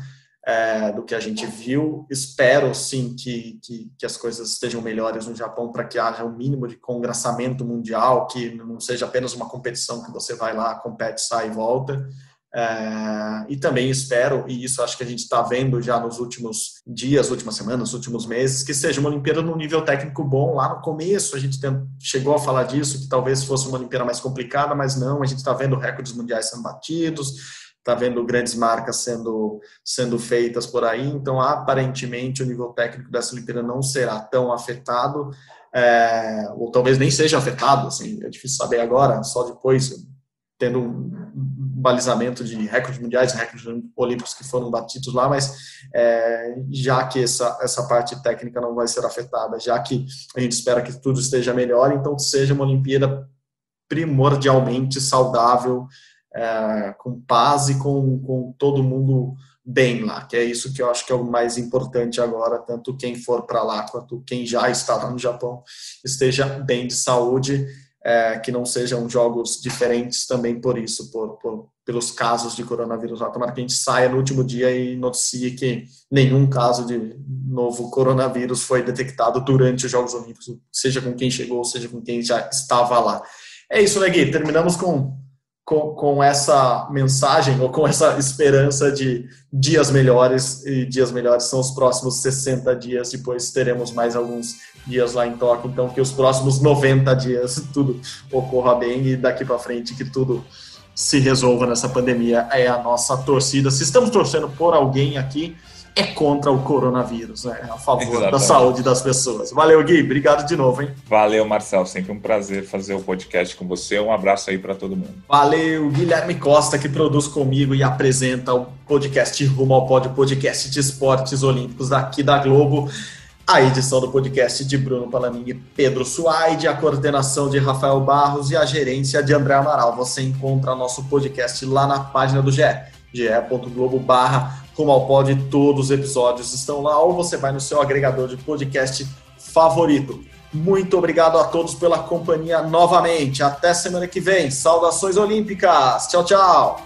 Speaker 1: é, do que a gente viu. Espero, sim, que, que, que as coisas estejam melhores no Japão para que haja um mínimo de congraçamento mundial, que não seja apenas uma competição que você vai lá, compete, sai e volta. É, e também espero, e isso acho que a gente está vendo já nos últimos dias, últimas semanas, últimos meses, que seja uma Olimpíada num nível técnico bom. Lá no começo a gente chegou a falar disso, que talvez fosse uma Olimpíada mais complicada, mas não, a gente está vendo recordes mundiais sendo batidos, está vendo grandes marcas sendo, sendo feitas por aí, então aparentemente o nível técnico dessa Olimpíada não será tão afetado, é, ou talvez nem seja afetado, assim, é difícil saber agora, só depois, tendo um balizamento de recordes mundiais, recordes olímpicos que foram batidos lá, mas é, já que essa, essa parte técnica não vai ser afetada, já que a gente espera que tudo esteja melhor, então seja uma Olimpíada primordialmente saudável, é, com paz e com, com todo mundo bem lá, que é isso que eu acho que é o mais importante agora, tanto quem for para lá quanto quem já está lá no Japão esteja bem de saúde, é, que não sejam jogos diferentes também por isso, por, por, pelos casos de coronavírus lá. Tomara que a gente saia no último dia e noticie que nenhum caso de novo coronavírus foi detectado durante os Jogos Olímpicos, seja com quem chegou, seja com quem já estava lá. É isso, né? Terminamos com com, com essa mensagem ou com essa esperança de dias melhores, e dias melhores são os próximos 60 dias, depois teremos mais alguns dias lá em Tóquio, então que os próximos 90 dias tudo ocorra bem e daqui para frente que tudo se resolva nessa pandemia é a nossa torcida. Se estamos torcendo por alguém aqui, é contra o coronavírus, né? É a favor Exatamente. da saúde das pessoas. Valeu, Gui. Obrigado de novo, hein?
Speaker 2: Valeu, Marcel. Sempre um prazer fazer o podcast com você. Um abraço aí para todo mundo.
Speaker 1: Valeu, Guilherme Costa, que produz comigo e apresenta o podcast Rumo ao Pódio, podcast de esportes olímpicos aqui da Globo. A edição do podcast de Bruno Palamin e Pedro Suaide, a coordenação de Rafael Barros e a gerência de André Amaral. Você encontra nosso podcast lá na página do GE, ge.globo barra Rumo ao Pod, todos os episódios estão lá, ou você vai no seu agregador de podcast favorito. Muito obrigado a todos pela companhia novamente. Até semana que vem. Saudações olímpicas. Tchau, tchau.